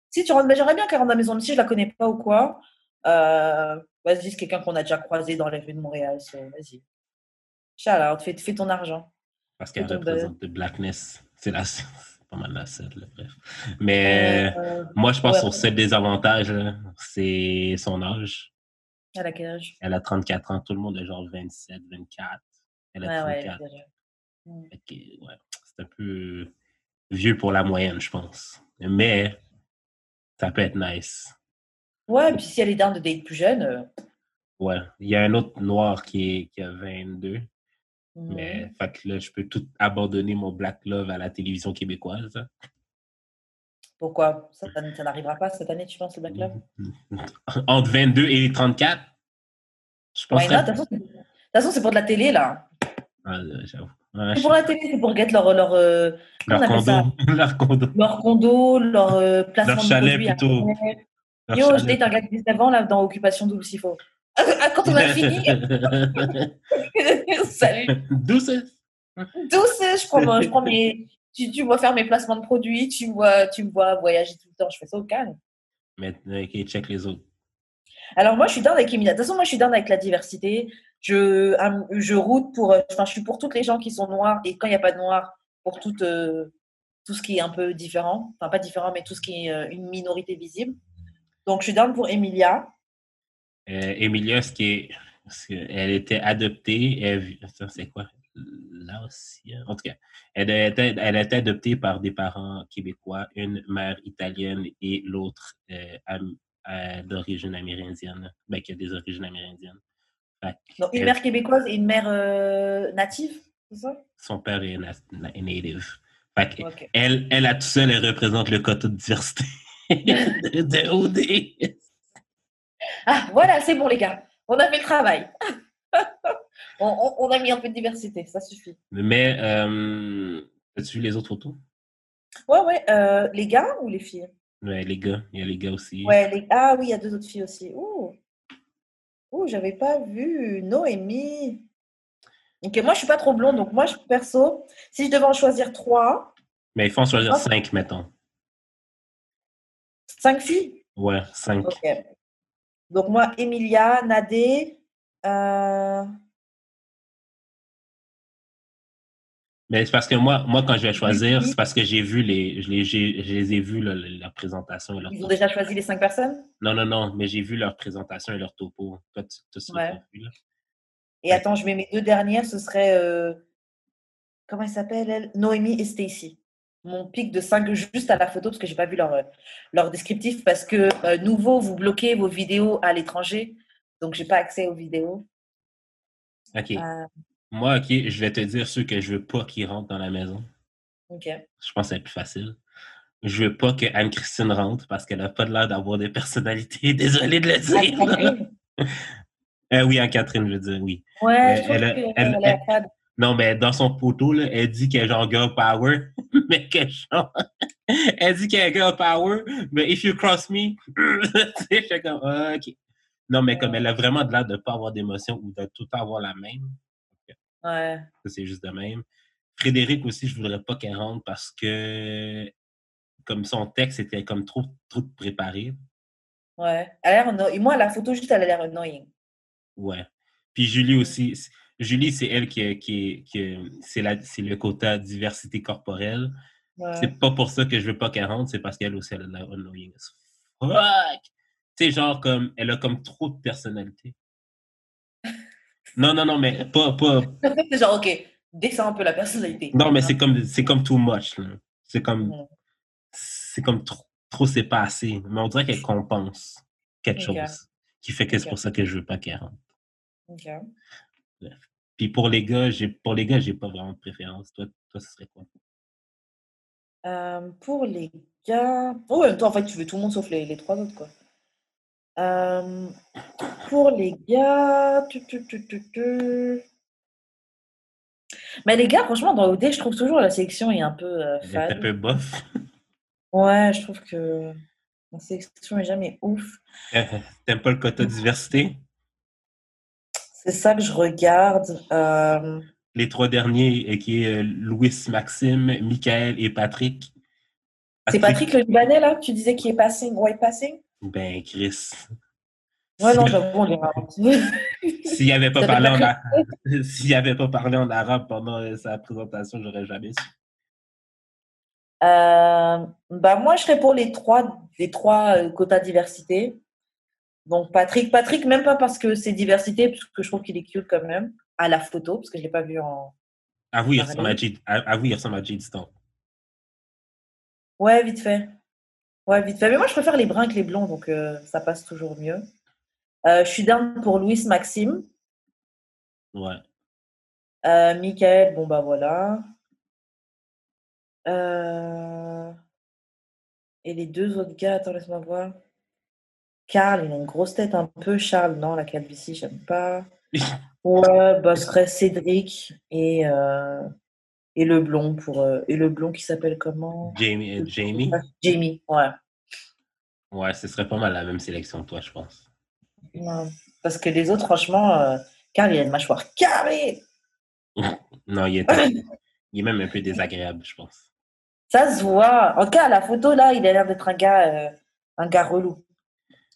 Si tu rentres, mais j'aimerais bien qu'elle rentre dans la maison, même si je la connais pas ou quoi. Euh, vas-y, c'est quelqu'un qu'on a déjà croisé dans les rues de Montréal. vas-y. Shout fais, fais ton argent.
Parce qu'elle représente le blackness. C'est la <laughs> pas mal la bref. Mais euh, moi, je pense que son seul désavantage, c'est son âge.
Elle a quel âge?
Elle a 34 ans. Tout le monde est genre 27, 24. Elle a 34. Hmm. Ouais, c'est un peu vieux pour la moyenne, je pense. Mais ça peut être nice.
Ouais, puis si elle est dans de date plus jeune. Euh,
ouais, il y a un autre noir qui, est, qui a 22. Mais fait que là, je peux tout abandonner mon Black Love à la télévision québécoise.
Pourquoi? Ça, ça n'arrivera pas cette année, tu penses, le Black Love? <laughs>
Entre 22 et 34
Je pense. De toute façon, c'est pour de la télé, là.
Ah, euh, j'avoue.
c'est pour la télé, c'est pour get leur. Leur, euh, <laughs>
leur, condo. leur condo.
Leur condo, leur placement
leur chalet plutôt.
Yo, je gars de 19 ans là, dans Occupation Double s'il faut. Ah, quand on a <laughs> fini. <laughs> Salut.
Douce.
Douce, je prends, je prends mes. Tu, tu vois faire mes placements de produits, tu me vois, tu me vois voyager tout le temps. Je fais ça au calme.
Mais ok, check les autres.
Alors moi, je suis dans avec Emilia. De toute façon, moi, je suis dans avec la diversité. Je, je route pour. Enfin, je suis pour toutes les gens qui sont noirs et quand il n'y a pas de noirs, pour tout, euh, tout ce qui est un peu différent. Enfin, pas différent, mais tout ce qui est euh, une minorité visible. Donc, je suis down pour Emilia.
Euh, Emilia, ce qui est, elle était adoptée. c'est quoi? Là aussi. En tout cas, elle a, été, elle a été adoptée par des parents québécois, une mère italienne et l'autre euh, euh, d'origine amérindienne. Ben, qui a des origines amérindiennes.
Donc, une mère québécoise et une mère native, c'est ça?
Son père est, native. elle, elle, à tout seul, elle représente le quota de diversité. <laughs> de OD.
Ah, voilà, c'est bon, les gars. On a fait le travail. <laughs> on, a mis un peu de diversité, ça suffit.
Mais, euh, as-tu vu les autres photos?
Ouais, ouais. Euh, les gars ou les filles?
Ouais, les gars. Il y a les gars aussi.
Ouais, Ah oui, il y a deux autres filles aussi. Ouh. Ouh, j'avais pas vu. Noémie. Ok, moi, je suis pas trop blonde, donc moi, je, perso, si je devais en choisir trois.
Mais il faut en choisir cinq, mettons.
Cinq filles?
Ouais, cinq.
Donc moi, Emilia, Nadé. Euh,
Mais c'est parce que moi, moi, quand je vais choisir, c'est parce que j'ai vu les. Je les, je les ai vus, la présentation.
Et leur Ils ont déjà choisi les cinq personnes?
Non, non, non, mais j'ai vu leur présentation et leur topo. Toi, tu, tu ouais.
vu, là. Et attends, je mets mes deux dernières, ce serait. Euh... Comment elle s'appelle, elle? Noémie et Stacy mon pic de 5 juste à la photo parce que j'ai pas vu leur, leur descriptif parce que euh, nouveau vous bloquez vos vidéos à l'étranger donc j'ai pas accès aux vidéos.
Ok. Euh, Moi, OK, je vais te dire ceux que je veux pas qu'ils rentrent dans la maison.
OK.
Je pense que c'est plus facile. Je veux pas que Anne-Christine rentre parce qu'elle a pas l'air d'avoir des personnalités. <laughs> Désolé de le dire. <laughs> Euh, oui, Anne-Catherine, je veux dire, oui.
Ouais, je trouve
elle a-
que
elle-
elle a pas de-
Non, mais dans son poteau, là, elle dit qu'elle est genre girl power, <laughs> mais que genre... <laughs> elle dit qu'elle est girl power, mais if you cross me, <laughs> je fais comme, ah, OK. Non, mais comme elle a vraiment de l'air de ne pas avoir d'émotion ou de tout avoir la même,
Ouais.
c'est juste de même. Frédéric aussi, je voudrais pas qu'elle rentre parce que comme son texte était comme trop, trop préparé.
Ouais. Elle a l'air Moi, la photo, juste, elle a l'air annoying.
Ouais. Puis Julie aussi. Julie, c'est elle qui, qui, qui c'est la- c'est le quota diversité corporelle.
Ouais.
C'est pas pour ça que je veux pas qu'elle rentre, c'est parce qu'elle aussi, elle a de l'air annoying fuck. Tu genre, comme, elle a comme trop de personnalité. Non, non, non, mais pas, pas, <laughs>
C'est genre, OK, descends un peu la personnalité.
non, mais c'est comme, c'est comme too much. C'est comme, c'est comme trop, trop c'est pas assez. Mais on dirait qu'elle compense quelque chose qui fait que c'est pour ça que je veux pas qu'elle rentre.
OK.
Puis pour les gars, j'ai, pour les gars, j'ai pas vraiment de préférence. Toi, toi, ce serait quoi?
Euh, pour les gars. Oh, temps, en fait, tu veux tout le monde sauf les, les trois autres, quoi. Euh, pour les gars. tu, tu, tu, tu, tu. Mais les gars, franchement, dans OD, je trouve toujours la sélection est un peu euh,
est un
fade.
peu bof. <laughs>
Ouais, je trouve que la sélection est jamais ouf. <laughs>
T'aimes pas le quota diversité?
C'est ça que je regarde. Euh,
Les trois derniers, euh, qui est euh, Louis, Maxime, Michael et Patrick.
C'est Patrick le Libanais, là, que tu disais qui est passing, white passing?
Ben, Chris.
Ouais, non, j'avoue, on raconte. <laughs>
S'il n'avait pas,
Ça
parlé en
fait
a- <laughs> s'il avait pas parlé en arabe pendant sa présentation, j'aurais jamais su.
Euh, bah moi, je serais pour les trois, les trois quotas diversité. Donc Patrick, Patrick, même pas parce que c'est diversité, parce que je trouve qu'il est cute quand même, à la photo, parce que je l'ai pas vu en.
Avoue, il
Parler.
ressemble à Jade, avoue, il ressemble à Jade Stone.
Ouais, vite fait. Ouais, vite fait. Mais moi, je préfère les bruns que les blonds, donc euh, ça passe toujours mieux. Euh, je suis down pour Louis Maxime.
Ouais.
Euh, Michael, bon bah voilà. Et les deux autres gars, attends, laisse-moi voir. Karl, il a une grosse tête un peu. Charles, non, la calvitie, j'aime pas. <laughs> Ouais, bah, ce serait Cédric et, euh, et le blond pour euh, et le blond qui s'appelle comment?
Jamie, euh, Jamie?
Jamie, ouais.
Ouais, ce serait pas mal la même sélection que toi, je pense.
Non, Parce que les autres, franchement, euh, Karl, il a une mâchoire carrée. <laughs>
Non, il est, <laughs> il est même un peu désagréable, je pense.
Ça se voit. En tout cas, la photo, là, il a l'air d'être un gars, euh, un gars relou.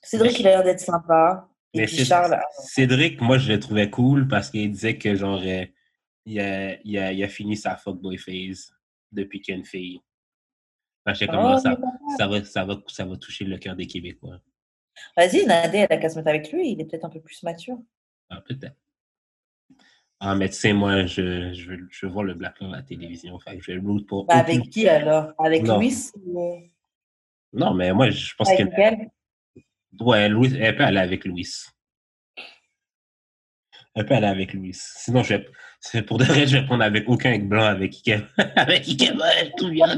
Cédric, il a l'air d'être sympa. Et
Mais
puis Charles,
Cédric, moi, je le trouvais cool parce qu'il disait que, genre, euh, il, a, il, a, il a fini sa fuckboy phase depuis qu'il y a une fille. Fait que j'étais comme,
Oh,
ça, va, ça, va, ça va toucher le cœur des Québécois.
Vas-y, Nadé, elle a qu'à se mettre avec lui. Il est peut-être un peu plus mature.
Ah, peut-être. Ah, mais tu sais, moi, je, je, je voir le Black Love à la télévision. Fait que je vais root pour.
Bah, avec qui alors? Avec
Non.
Louis ou
Non, mais moi, je pense
avec
que. Ouais, Louis, elle peut aller avec Louis. Elle peut aller avec Louis. Sinon, je vais, pour de vrai, je vais prendre avec aucun avec blanc, avec Ike. <laughs> avec Ike, ouais, tout bien. <laughs>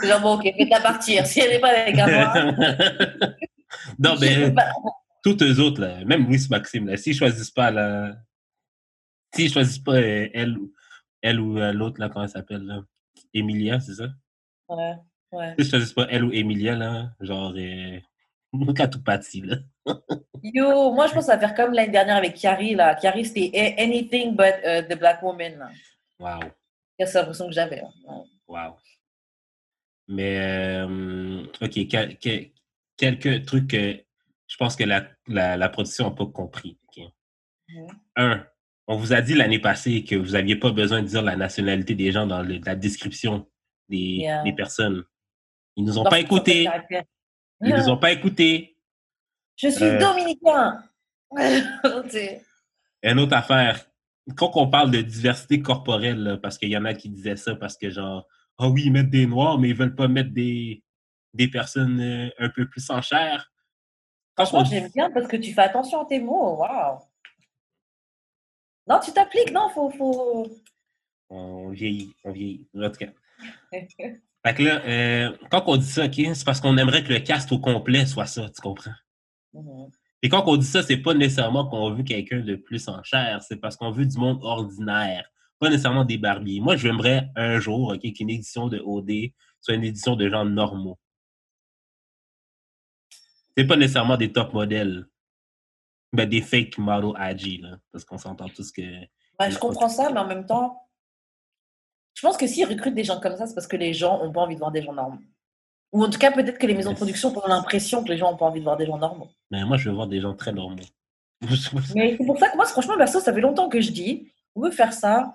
C'est genre, bon, ok, fais-la partir. Si elle n'est pas avec un noir, <laughs>
non, mais toutes eux autres, là, même Louis Maxime, là, s'ils choisissent pas, là, s'ils choisissent pas euh, elle, ou- elle ou euh, l'autre, là, comment elle s'appelle, là, Emilia, c'est ça?
Ouais, ouais.
S'ils choisissent pas elle ou Emilia, là, genre, euh, qu'à tout parti, là.
Yo, moi, je pense que ça va faire comme l'année dernière avec Kiari. Là. Kiari, c'était Anything but uh, the Black Woman. là.
Wow.
C'est l'impression que j'avais.
Wow. Mais, euh, OK, quel- quel- quelques trucs que je pense que la, la, la production n'a pas compris. Un, on vous a dit l'année passée que vous n'aviez pas besoin de dire la nationalité des gens dans le- la description des,
Yeah.
des personnes. Ils nous ont pas écoutés. Ils nous ont pas écoutés.
Je suis
Euh.
dominicain.
Une autre affaire, quand on parle de diversité corporelle, là, parce qu'il y en a qui disaient ça parce que genre, ah oui, ils mettent des noirs, mais ils veulent pas mettre des, des personnes euh, un peu plus en chair.
Franchement, j'aime bien parce que tu fais attention à tes mots. Waouh. Non, tu t'appliques, non, faut, faut...
On vieillit, on vieillit. En tout cas. <laughs> fait que là, euh, quand on dit ça, OK, c'est parce qu'on aimerait que le cast au complet soit ça, tu comprends?
Mhm.
Et quand on dit ça, c'est pas nécessairement qu'on veut quelqu'un de plus en chair, c'est parce qu'on veut du monde ordinaire, pas nécessairement des barbiers. Moi, j'aimerais un jour, qu'une édition de OD soit une édition de gens normaux. C'est pas nécessairement des top modèles, mais des fake model IG, là, parce qu'on s'entend tous que...
Ouais, je comprends ça, mais en même temps, je pense que s'ils recrutent des gens comme ça, c'est parce que les gens ont pas envie de voir des gens normaux. Ou en tout cas, peut-être que les maisons de production ont l'impression que les gens ont pas envie de voir des gens normaux.
Mais moi, je veux voir des gens très normaux. <laughs>
Mais c'est pour ça que moi, franchement, perso, ça fait longtemps que je dis, on veut faire ça,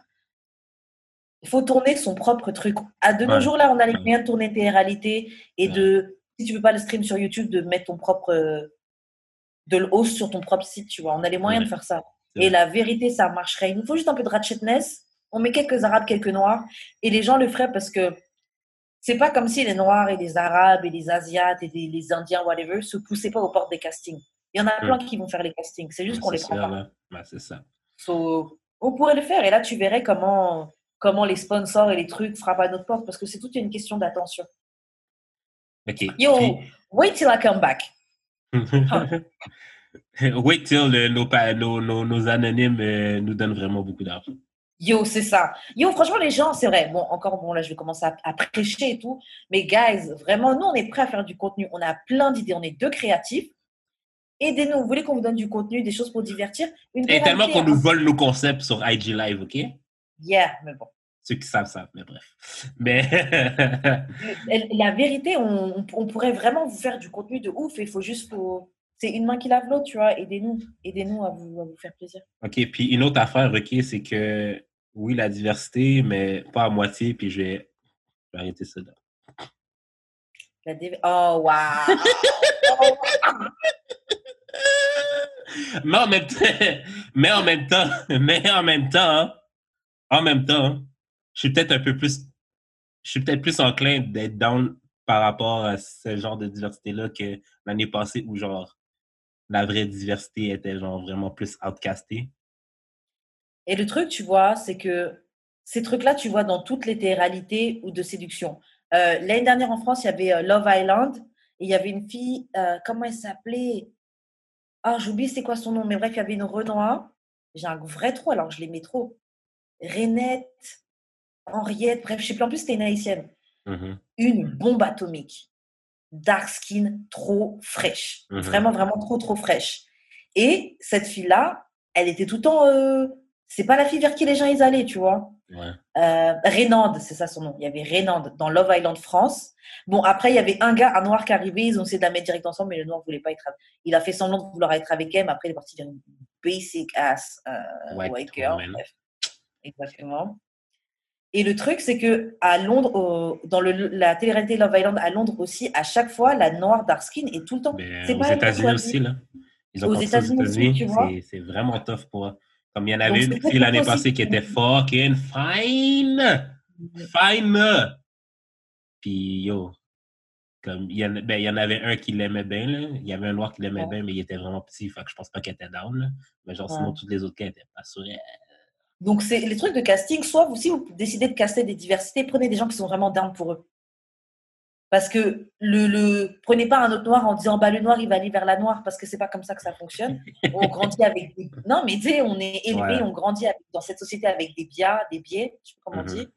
il faut tourner son propre truc. À de nos jours, là, on a les moyens de tourner tes réalités et
Ouais.
de, si tu veux pas le stream sur YouTube, de mettre ton propre, de le host sur ton propre site, tu vois. On a les moyens
Ouais.
de faire ça. Et la vérité, ça marcherait. Il nous faut juste un peu de ratchetness. On met quelques arabes, quelques noirs, et les gens le feraient parce que c'est pas comme si les noirs et les arabes et les asiates et les, les indiens, whatever, se poussaient pas aux portes des castings. Il y en a plein qui vont faire les castings. C'est juste qu'on les prend
ça,
pas.
c'est ça.
So, on pourrait le faire. Et là, tu verrais comment, comment les sponsors et les trucs frappent à notre porte parce que c'est toute une question d'attention.
OK.
Yo,
Puis-
wait till I come back. <laughs>
Wait till nos, nos anonymes euh, nous donnent vraiment beaucoup d'argent.
Yo, c'est ça. Yo, franchement, les gens, c'est vrai. Bon, encore, bon, là, je vais commencer à, à prêcher et tout. Mais, guys, vraiment, nous, on est prêts à faire du contenu. On a plein d'idées. On est deux créatifs. Aidez-nous. Vous voulez qu'on vous donne du contenu, des choses pour divertir? Une
Et tellement qu'on nous
hein.
vole nos concepts sur IG Live, OK?
Yeah, mais bon.
Ceux qui savent, savent, mais bref. Mais <laughs>
La vérité, on, pourrait vraiment vous faire du contenu de ouf. Il faut juste. C'est une main qui lave l'autre, tu vois. Aidez-nous. Aidez-nous à vous, à vous faire plaisir.
OK, puis une autre affaire, OK, c'est que oui, la diversité, mais pas à moitié, puis je vais, je vais arrêter ça là.
La Oh, waouh! <laughs> Oh,
Mais en même temps, <laughs> mais en même temps, <laughs> mais en même temps, en même temps, je suis peut-être un peu plus, je suis peut-être plus enclin d'être down par rapport à ce genre de diversité-là que l'année passée où genre la vraie diversité était genre vraiment plus outcastée.
Et le truc, tu vois, c'est que ces trucs-là, tu vois dans toutes les réalités ou de séduction. Euh, L'année dernière en France, il y avait euh, Love Island et il y avait une fille, euh, comment elle s'appelait? Ah, j'oublie c'est quoi son nom, mais bref, il y avait une Renoir. J'ai un vrai trou, alors je l'aimais trop. Renette, Henriette, bref, je sais plus, en plus, c'était une haïtienne.
Mhm.
Une bombe atomique. Dark skin, trop fraîche.
Mhm.
Vraiment, vraiment trop, trop fraîche. Et cette fille-là, elle était tout le temps. C'est pas la fille vers qui les gens ils allaient, tu vois.
Ouais.
Euh, c'est ça son nom. Il y avait Reynande dans Love Island France. Bon, après, il y avait un gars, un noir qui arrivait. Ils ont essayé de la mettre direct ensemble, mais le noir voulait pas être. avec- Il a fait semblant de vouloir être avec elle, mais après, il est parti vers une basic ass euh,
White
white, girl.
woman.
Bref. Exactement. Et le truc, c'est que à Londres, au- dans le, la télé-réalité Love Island à Londres aussi, à chaque fois, la noire dark skin est tout le temps.
Mais
C'est
aux États-Unis aussi, là. Ils ont
Aux États-Unis tu vois.
c'est- vraiment tough pour. Comme il y en avait une fille l'année passée qui était fucking fine! Fine! Puis yo, comme il y, en, ben, il y en avait un qui l'aimait bien, là. Il y avait un noir qui l'aimait
Ouais.
bien, mais il était vraiment petit, fait que je pense pas qu'il était down, là. Mais genre, sinon,
Ouais.
toutes les autres cas étaient pas sûrs.
Donc, c'est les trucs de casting. Soit vous, si vous décidez de caster des diversités, prenez des gens qui sont vraiment down pour eux. Parce que le, le prenez pas un autre noir en disant bah le noir il va aller vers la noire parce que c'est pas comme ça que ça fonctionne. On grandit avec des... <laughs> non mais tu sais on est élevé,
Ouais.
on grandit avec- dans cette société avec des biais, des biais, je sais pas comment on dit.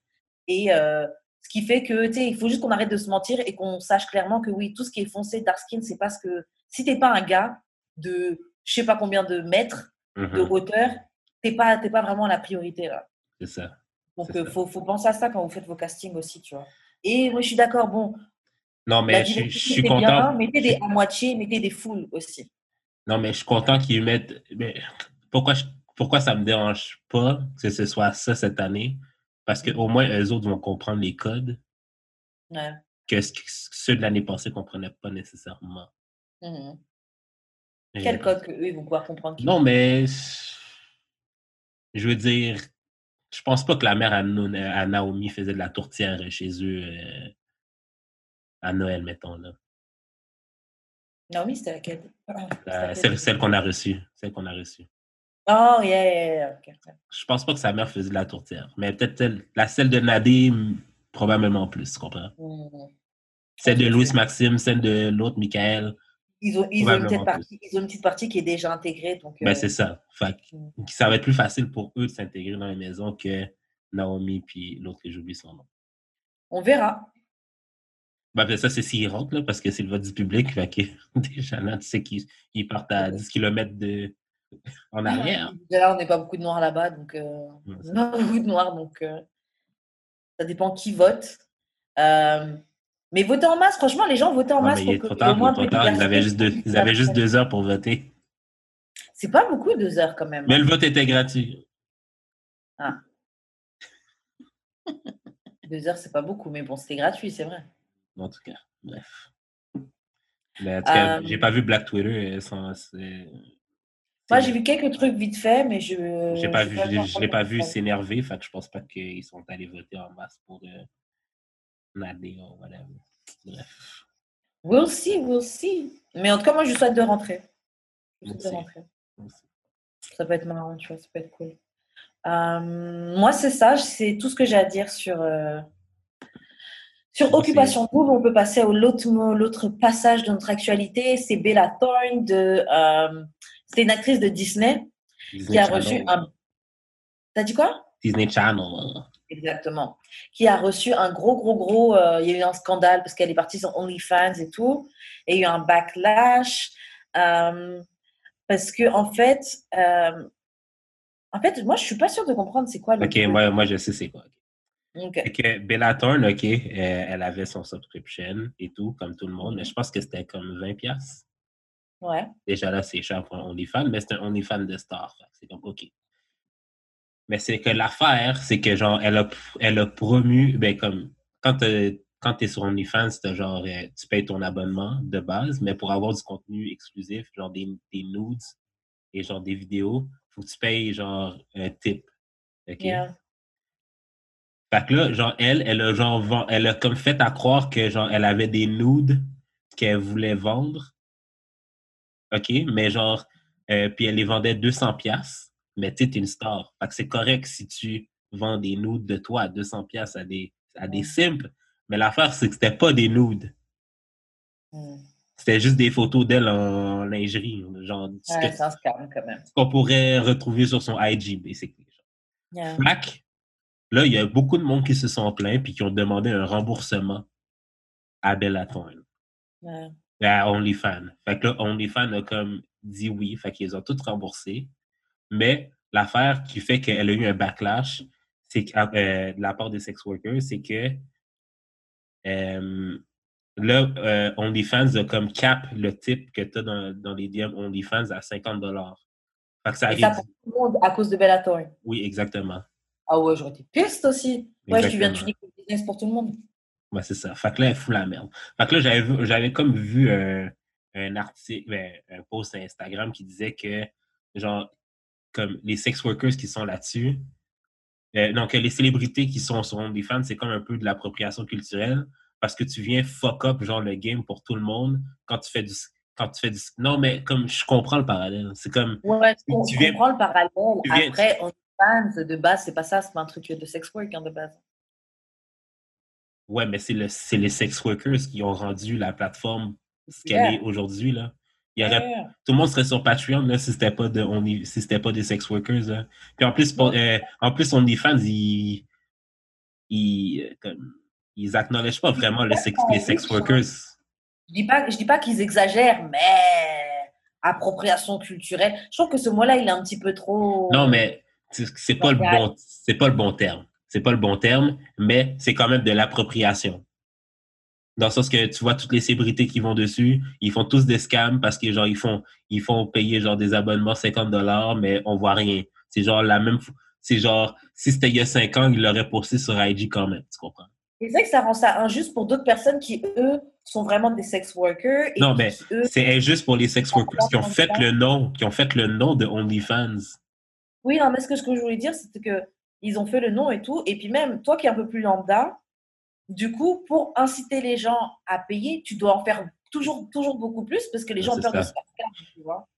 Et euh, ce qui fait que tu sais il faut juste qu'on arrête de se mentir et qu'on sache clairement que oui tout ce qui est foncé dark skin c'est parce que si t'es pas un gars de je sais pas combien de mètres de
Mhm,
hauteur, t'es pas t'es pas vraiment la priorité là.
C'est ça.
Donc,
ça.
faut, faut penser à ça quand vous faites vos castings aussi, tu vois. Et moi, je suis d'accord, bon,
Non, mais je, suis content.
bien, mettez des à moitié, mettez des foules aussi.
Non, mais je suis content qu'ils mettent. Mais pourquoi, je- pourquoi ça me dérange pas que ce soit ça cette année? Parce qu'au moins, eux autres vont comprendre les codes
Ouais.
que ce que ceux de l'année passée ne comprenaient pas nécessairement. Et-
Quel code que eux, ils vont pouvoir comprendre
Non, mais je veux dire, je pense pas que la mère à Naomi faisait de la tourtière chez eux euh, à Noël, mettons. Là.
Naomi, c'était laquelle
La-
laquelle
celle celle qu'on a reçue. Celle qu'on a reçue.
Oh, yeah, yeah, yeah. ok.
Je pense pas que sa mère faisait de la tourtière. Mais peut-être celle- la celle de Nadim, probablement plus, tu comprends?
Hmm.
Celle de Louis Maxime, celle de l'autre, Michael.
Ils ont, ils, ont une petite partie, ils ont une petite partie qui est déjà intégrée. Donc,
Ben,
euh,
c'est ça. Fait que ça va être plus facile pour eux de s'intégrer dans la maison que Naomi puis l'autre que j'oublie son nom.
on verra.
Ben, après ça, c'est s'ils rentrent, là, parce que c'est le vote du public. Fait que <laughs> déjà, là, tu sais qu'ils ils partent à 10 km de... en arrière.
Là, on n'est pas beaucoup de noirs là-bas, donc euh,
Ouais,
on pas beaucoup de noirs, donc euh, ça dépend qui vote. Euh, mais voter en masse, franchement, les gens votaient en
Ouais,
masse
il
pour que
tard,
moins
trop
de
tard. Ils avaient juste deux, ils avaient juste deux heures pour voter.
C'est pas beaucoup deux heures quand même.
Mais le vote était gratuit. <laughs>
Deux heures, c'est pas beaucoup, mais bon, c'était gratuit, c'est vrai.
En tout cas, bref. Mais en tout cas,
Euh,
j'ai pas vu Black Twitter. euh, sans-
Moi, j'ai vu quelques trucs vite fait, mais je.
J'ai pas
je
vu, je, l'ai pas vu s'énerver, fait que je pense pas qu'ils sont allés voter en masse pour euh, Nadé ou whatever. Bref.
We'll see, we'll see. Mais en tout cas, moi, je souhaite de rentrer. Je souhaite de rentrer. Ça peut être marrant, tu vois, ça peut être cool. Euh, moi, c'est ça, c'est tout ce que j'ai à dire sur, euh, sur Occupation Double. On peut passer au l'autre passage de notre actualité. C'est Bella Thorne, de, euh, c'était une actrice de Disney qui
Disney
a
Channel.
reçu un. T'as dit quoi?
Disney Channel.
Exactement. Qui a reçu un gros, gros, gros. euh, il y a eu un scandale parce qu'elle est partie sur OnlyFans et tout. Et il y a eu un backlash. euh, parce que, en fait, en fait, moi, je suis pas sûre de comprendre c'est quoi le.
Ok, moi, moi je sais c'est quoi.
Ok.
Fait que Bella Thorne, ok, euh, elle avait son subscription et tout, comme tout le monde, mais je pense que c'était comme 20$. piastres.
Ouais.
Déjà là, c'est cher pour un OnlyFans, mais c'est un OnlyFans de star. C'est comme OK. Mais c'est que l'affaire, c'est que genre, elle a, elle a promu, ben comme, quand tu quand es sur OnlyFans, c'est genre, euh, tu payes ton abonnement de base, mais pour avoir du contenu exclusif, genre des, des nudes et genre des vidéos, faut que tu payes genre un tip. OK?
Yeah.
Fait que là, genre, elle, elle a genre, elle a comme fait à croire que genre, elle avait des nudes qu'elle voulait vendre. OK? Mais genre, euh, puis elle les vendait 200 pièces mais tu sais, t'es une star. Fait que c'est correct si tu vends des nudes de toi à 200 pièces à des, à des simples. Mais l'affaire, c'est que c'était pas des nudes.
Hmm.
C'était juste des photos d'elle en lingerie. Genre, ce
Ouais,
qu'on pourrait retrouver sur son IG, basically.
Yeah.
Fait là, il y a beaucoup de monde qui se sont plaints puis qui ont demandé un remboursement à Bella Thorne,
Ouais.
à OnlyFans. Fait que là, OnlyFans a comme dit oui, fait qu'ils ont tout remboursé. Mais l'affaire qui fait qu'elle a eu un backlash, c'est euh, de la part des sex workers, c'est que euh, là, euh, OnlyFans a comme cap le type que tu as dans, dans les DM OnlyFans à 50 Fait que ça
Et ça
arrive.
pour tout le monde à cause de Bellator.
Oui, exactement.
Ah ouais, j'aurais été piste aussi. Ouais, tu viens de finir le business pour tout le monde.
Ouais, c'est ça. Fait que là, elle fout la merde. Fait que là, j'avais, comme vu un, un article, ben, un post Instagram qui disait que, genre, comme les sex workers qui sont là-dessus, euh, donc les célébrités qui sont sur OnlyFans, c'est comme un peu de l'appropriation culturelle parce que tu viens fuck up, genre, le game pour tout le monde quand tu fais du. Quand tu fais du... Non, mais comme je comprends le parallèle. C'est comme.
Ouais,
Tu
on,
viens-
comprend le parallèle.
viens-
Après, De base, c'est pas ça, c'est pas un truc de sex work hein, de base.
Ouais, mais c'est, le, les sex workers qui ont rendu la plateforme ce qu'elle
Yeah.
est aujourd'hui, là. Il y aurait
Yeah.
tout le monde serait sur Patreon là, si c'était pas de on y- si c'était pas des sex workers là. Puis en plus pour, euh, en plus OnlyFans ils ils comme ils acknowledge pas vraiment le sex- les sex workers.
Je dis pas, je dis pas qu'ils exagèrent, mais appropriation culturelle. Je trouve que ce mot-là, il est un petit peu trop.
Non mais c'est pas le bon c'est pas le bon terme. C'est pas le bon terme, mais c'est quand même de l'appropriation. Dans le sens que tu vois toutes les célébrités qui vont dessus, ils font tous des scams parce que genre ils font ils font payer genre des abonnements 50 dollars mais on voit rien. C'est genre la même c'est genre si c'était il y a 5 ans, ils l'auraient posté sur IG quand même, tu comprends?
C'est vrai que ça rend ça injuste pour d'autres personnes qui, eux, sont vraiment des sex workers. Et
Non, mais c'est injuste pour les sex workers qui ont fait le nom, qui ont fait le nom de OnlyFans.
Oui, non, mais ce que, je voulais dire, c'était que ils ont fait le nom et tout. Et puis même, toi qui es un peu plus lambda, du coup, pour inciter les gens à payer, tu dois en faire toujours, toujours beaucoup plus parce que les gens ont
c'est
peur de se faire scam, tu vois.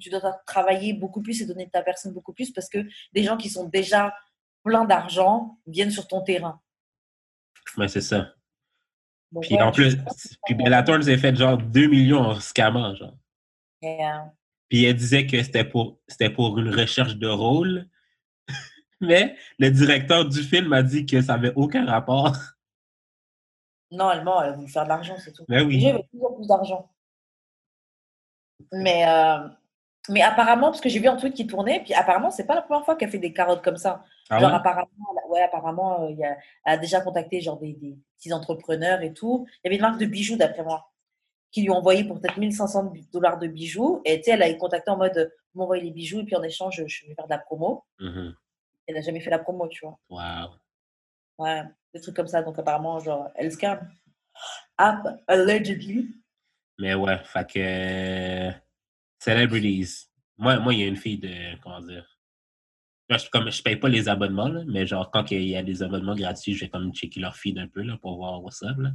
Tu dois travailler beaucoup plus et donner de ta personne beaucoup plus parce que des gens qui sont déjà pleins d'argent viennent sur ton terrain.
Ouais, c'est ça. puis en plus, puis Bellator nous a fait genre 2 millions en scamant, genre. Puis elle disait que c'était pour, c'était pour une recherche de rôle. <laughs> Mais le directeur du film a dit que ça n'avait aucun rapport.
Non, elle ment, elle voulu faire de l'argent, c'est tout.
Mais ben oui.
Toujours plus d'argent. Mais, euh, mais apparemment, parce que j'ai vu un truc qui tournait, puis apparemment, c'est pas la première fois qu'elle fait des carottes comme ça. Ah genre, apparemment, ouais, apparemment, euh, elle a déjà contacté genre des, des, petits entrepreneurs et tout. Il y avait une marque de bijoux, d'après moi, qui lui ont envoyé pour peut-être 1500 dollars de bijoux. Et tu sais, elle a contacté en mode, m'envoyer les bijoux, et puis en échange, je vais faire de la promo. Mm-hmm. Elle n'a jamais fait la promo, tu vois.
Wow.
Ouais, des trucs comme ça. Donc, apparemment, genre, elle scam. App, allegedly.
Mais ouais, fait que. Celebrities. Moi, moi, il y a une fille de. Comment dire je, comme, je paye pas les abonnements, là, mais genre, quand il y a des abonnements gratuits, je vais comme checker leur feed un peu là, pour voir what's up. Là.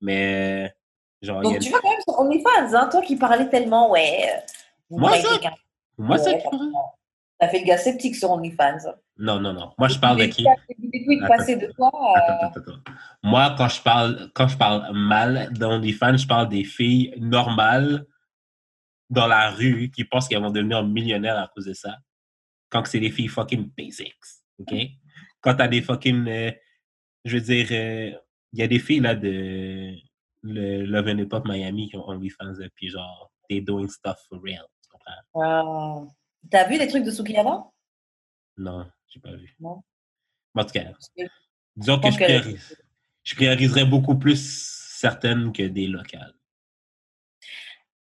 Mais. Genre,
Donc, tu vas quand même sur OnlyFans, hein, toi qui parlais tellement, ouais. Euh,
moi, ça, moi, ça,
T'as fait le gars sceptique sur OnlyFans.
Non, non, non. Moi, je parle de qui?
de toi.
Attends, attends, attends. Moi, quand je parle, quand je parle mal d'OnlyFans, je parle des filles normales dans la rue qui pensent qu'elles vont devenir millionnaires à cause de ça quand c'est des filles fucking basics. OK? Quand t'as des fucking. Euh, je veux dire, euh, il y a des filles là de le Love and Hip Hop Miami qui ont OnlyFans, et puis genre, they're doing stuff for real. Tu comprends?
Uh, T'as vu les trucs de Sukiyama?
Non, j'ai pas vu. Non. En tout cas, disons que, je, je prioriserais beaucoup plus certaines que des locales.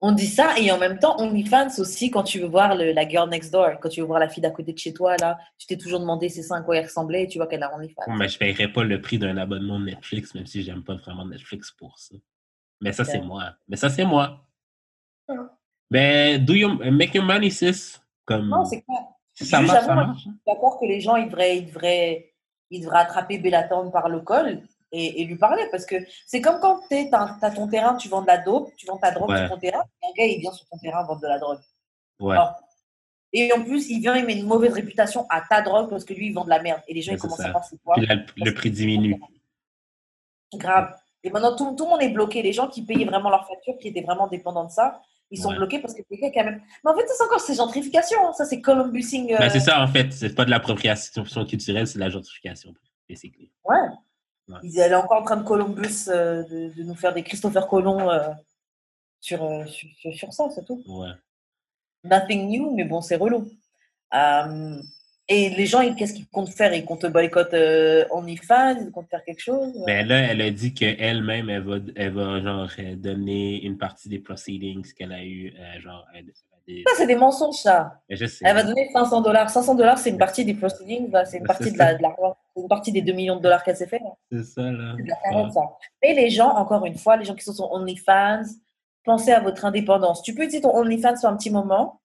On dit ça et en même temps, OnlyFans aussi, quand tu veux voir le, la girl next door, quand tu veux voir la fille d'à côté de chez toi, là, tu t'es toujours demandé c'est ça à quoi elle ressemblait et tu vois qu'elle a OnlyFans.
mais je ne paierais pas le prix d'un abonnement Netflix, même si j'aime pas vraiment Netflix pour ça. Mais ça, c'est moi. Mais ça, c'est moi. Ben, do you make your money, sis? Comme...
Non, c'est quoi? Ça marche, ça marche. D'accord que les gens, ils devraient, ils devraient, ils devraient attraper Bellaton par le col et, lui parler. Parce que c'est comme quand tu as, ton terrain, tu vends de la dope, tu vends ta drogue sur ton terrain, et un gars, il vient sur ton terrain vendre de la drogue.
Ouais.
et en plus, il vient, il met une mauvaise réputation à ta drogue parce que lui, il vend de la merde. Et les gens, ils commencent à voir c'est quoi.
le, prix diminue.
Grave. Et maintenant, tout, tout, le monde est bloqué. Les gens qui payaient vraiment leur facture, qui étaient vraiment dépendants de ça, ils sont bloqués parce que quelqu'un quand même. Mais en fait, c'est encore ces gentrification. Hein. Ça, c'est Columbusing.
Ben, c'est ça, en fait. C'est pas de l'appropriation culturelle, c'est de la gentrification.
Ouais. Ils allaient encore en train de Columbus, euh, de, nous faire des Christopher Colomb euh, sur, euh, sur, sur, ça, c'est tout.
Ouais.
Nothing new, mais bon, c'est relou. Et les gens, qu'est-ce qu'ils comptent faire? Ils comptent boycotter OnlyFans Ils comptent faire quelque chose
ben Là, elle a dit qu'elle-même, elle va, elle va genre, donner une partie des proceedings qu'elle a eu, genre,
ça, c'est des mensonges, ça. Elle va donner 500 dollars. 500 dollars, c'est une partie des proceedings, c'est une partie de la, une partie des 2 millions de dollars qu'elle s'est fait.
C'est ça, là.
ça. Mais les gens, encore une fois, les gens qui sont sur OnlyFans, pensez à votre indépendance. Tu peux utiliser ton OnlyFans sur un petit moment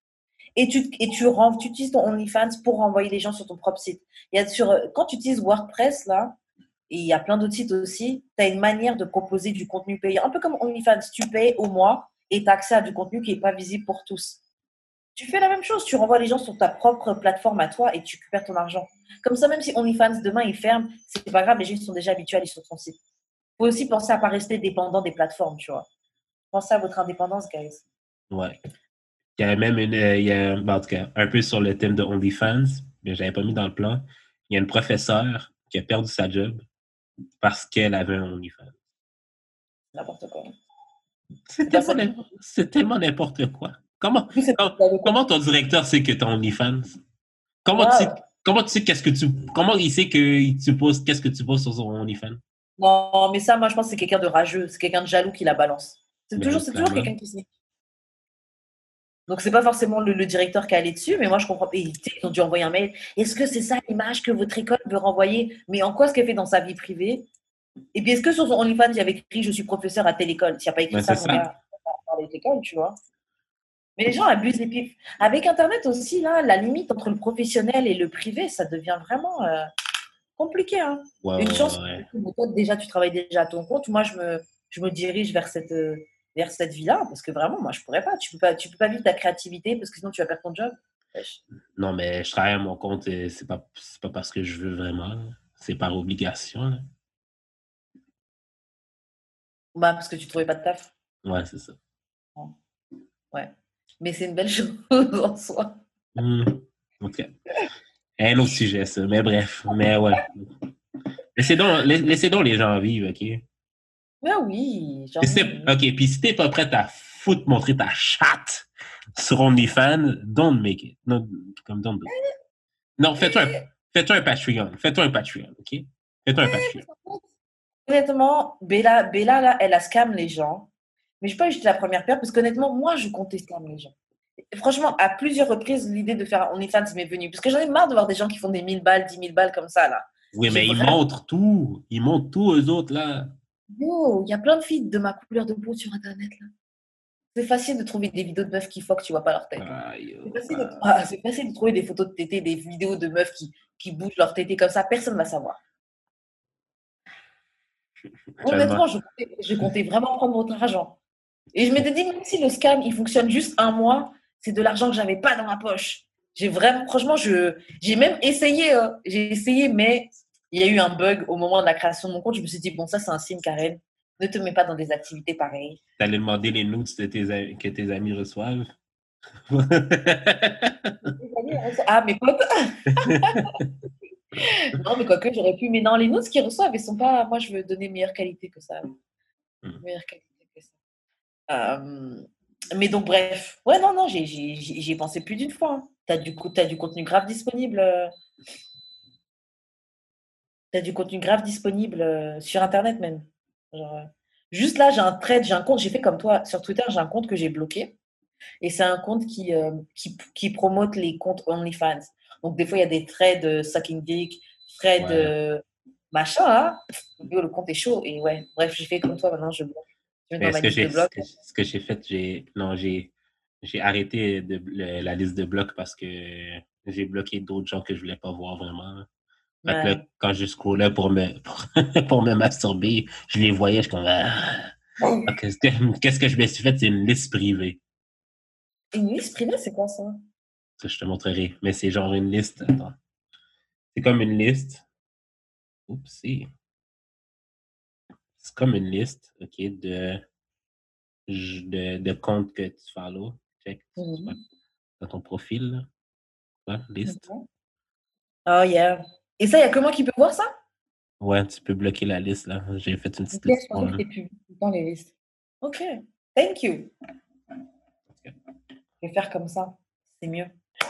et tu, et tu, tu utilises ton OnlyFans pour renvoyer les gens sur ton propre site. Il y a sur, quand tu utilises WordPress, là, il y a plein d'autres sites aussi, tu as une manière de proposer du contenu payant. Un peu comme OnlyFans, tu payes au mois et tu as accès à du contenu qui n'est pas visible pour tous tu fais la même chose. Tu renvoies les gens sur ta propre plateforme à toi et tu récupères ton argent. Comme ça, même si OnlyFans demain il ferme, c'est pas grave, les gens sont déjà habitués à aller sur ton site. Faut aussi penser à pas rester dépendant des plateformes, tu vois. Pensez à votre indépendance, guys.
Ouais. Il y a même une, euh, il y a, en tout cas, un peu sur le thème de OnlyFans, mais je l'avais pas mis dans le plan. Il y a une professeure qui a perdu sa job parce qu'elle avait un OnlyFans.
N'importe quoi.
C'est tellement n'importe quoi. Comment, comment, ton directeur sait que tu as OnlyFans? Comment, tu, comment tu sais qu'est-ce que tu. Comment il sait que tu poses qu'est-ce que tu poses sur son OnlyFans?
Non, mais ça, moi, je pense que c'est quelqu'un de rageux. C'est quelqu'un de jaloux qui la balance. C'est toujours, toujours quelqu'un qui sait. Donc, c'est pas forcément le, directeur qui est allé dessus, mais moi, je comprends. ils ont dû envoyer un mail. Est-ce que c'est ça l'image que votre école veut renvoyer? Mais en quoi ce qu'elle fait dans sa vie privée? Et puis, est-ce que sur son OnlyFans, il y avait écrit Je suis professeur à telle école? S'il n'y a pas écrit ça, ça. Dans l'école, tu vois. Mais les gens abusent des pifs. Avec Internet aussi, là, la limite entre le professionnel et le privé, ça devient vraiment euh, compliqué. Hein. Une chance, déjà, tu travailles déjà à ton compte. Moi, je me, je me dirige vers cette, euh, vers cette vie-là, parce que vraiment, moi, je pourrais pas. Tu peux pas, tu peux pas vivre ta créativité parce que sinon tu vas perdre ton job.
Non, mais je travaille à mon compte et c'est pas, pas parce que je veux vraiment. C'est par obligation.
Bah, parce que tu trouvais pas de taf.
Ouais, c'est ça.
Ouais. Mais c'est une belle <laughs> chose en soi.
Mmh. Ok. Un autre sujet, ça. Mais bref, mais ouais. Laissez donc, laissez donc les gens vivre, OK?
Ben oui.
OK, puis si t'es pas prête à foutre montrer ta chatte sur OnlyFans, don't make it. Non, comme don't do it. Non, fais-toi un, fais un Patreon. Fais-toi un Patreon, OK? Fais-toi un Patreon.
Honnêtement, Bella, Bella là, elle a scam les gens. Mais je sais pas j'étais la première paire parce qu'honnêtement, moi, je comptais scam les gens. franchement, à plusieurs reprises, l'idée de faire OnlyFans m'est venue. Parce que j'en ai marre de voir des gens qui font des 1000 balles, 10 000 balles comme ça, là.
Oui, mais ils montrent tout. Ils montrent tout, eux autres, là.
Il y a plein de filles de ma couleur de peau sur Internet, là. C'est facile de trouver des vidéos de meufs qui que tu vois pas leur tête. Ah, c'est facile, de... trouver des photos de tétés, des vidéos de meufs qui, qui bougent leur tété comme ça. Personne ne va savoir. <laughs> Honnêtement, je comptais, vraiment prendre votre argent. Et je m'étais dit, même si le scam, il fonctionne juste un mois, c'est de l'argent que j'avais pas dans ma poche. J'ai vraiment, franchement, j'ai même essayé. Hein. J'ai essayé, mais il y a eu un bug au moment de la création de mon compte. Je me suis dit, bon, ça, c'est un signe, Karen. Ne te mets pas dans des activités pareilles.
Tu allais demander les notes que tes amis reçoivent? <laughs>
ah, mes potes! <laughs> non, mais quoique, j'aurais pu. Mais non, les notes qu'ils reçoivent, ils sont pas. Moi, je veux donner meilleure qualité que ça. Hmm. Meilleure qualité que ça. Euh, mais donc, bref. Ouais, non, non, j'y ai pensé plus d'une fois. Hein. Tu as, as, du contenu grave disponible. Euh. Du contenu grave disponible euh, sur Internet même. juste là, j'ai un trade, j'ai un compte, j'ai fait comme toi sur Twitter, j'ai un compte que j'ai bloqué. Et c'est un compte qui, qui, qui promote les comptes OnlyFans. Donc, des fois, il y a des traits de sucking dick, traits de machin, hein. le compte est chaud. Et ouais, bref, j'ai fait comme toi, maintenant, je bloque.
ce, que j'ai, ce que j'ai fait, j'ai, non, j'ai, j'ai arrêté de, la liste de blocs parce que j'ai bloqué d'autres gens que je voulais pas voir vraiment. Quand je scrollais pour me, <laughs> pour, me masturber, je les voyais, je suis comme, ah, qu'est-ce que, qu'est-ce que je me suis fait? C'est une liste privée.
Une liste privée, c'est quoi ça?
Ça, je te montrerai. Mais c'est genre une liste. Attends. C'est comme une liste. Oups, c'est. comme une liste, OK, de, de, de comptes que tu follow. Check. Mmh dans ton profil, là. liste.
Oh, yeah. Et ça, il y a que moi qui peux voir ça?
Ouais, tu peux bloquer la liste, là. J'ai fait une petite liste.
dans les listes. OK. Thank you. Je vais faire comme ça. C'est mieux.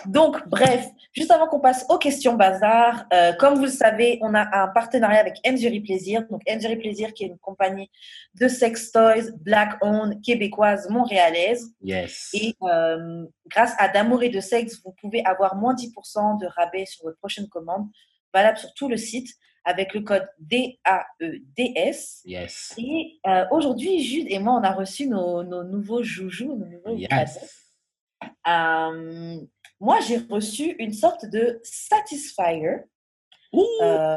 Donc, bref, juste avant qu'on passe aux questions bazar, euh, comme vous le savez, on a un partenariat avec Enjury Plaisir. Donc, Enjury Plaisir, qui est une compagnie de sex toys black-owned, québécoise, montréalaise.
Yes.
Et euh, grâce à D'amour et de sexe, vous pouvez avoir moins 10% de rabais sur votre prochaine commande, valable sur tout le site avec le code DAEDS.
Yes.
Et euh, aujourd'hui, Jude et moi, on a reçu nos, nouveaux joujoux, nos nouveaux yes. Moi, j'ai reçu une sorte de Satisfier. Euh,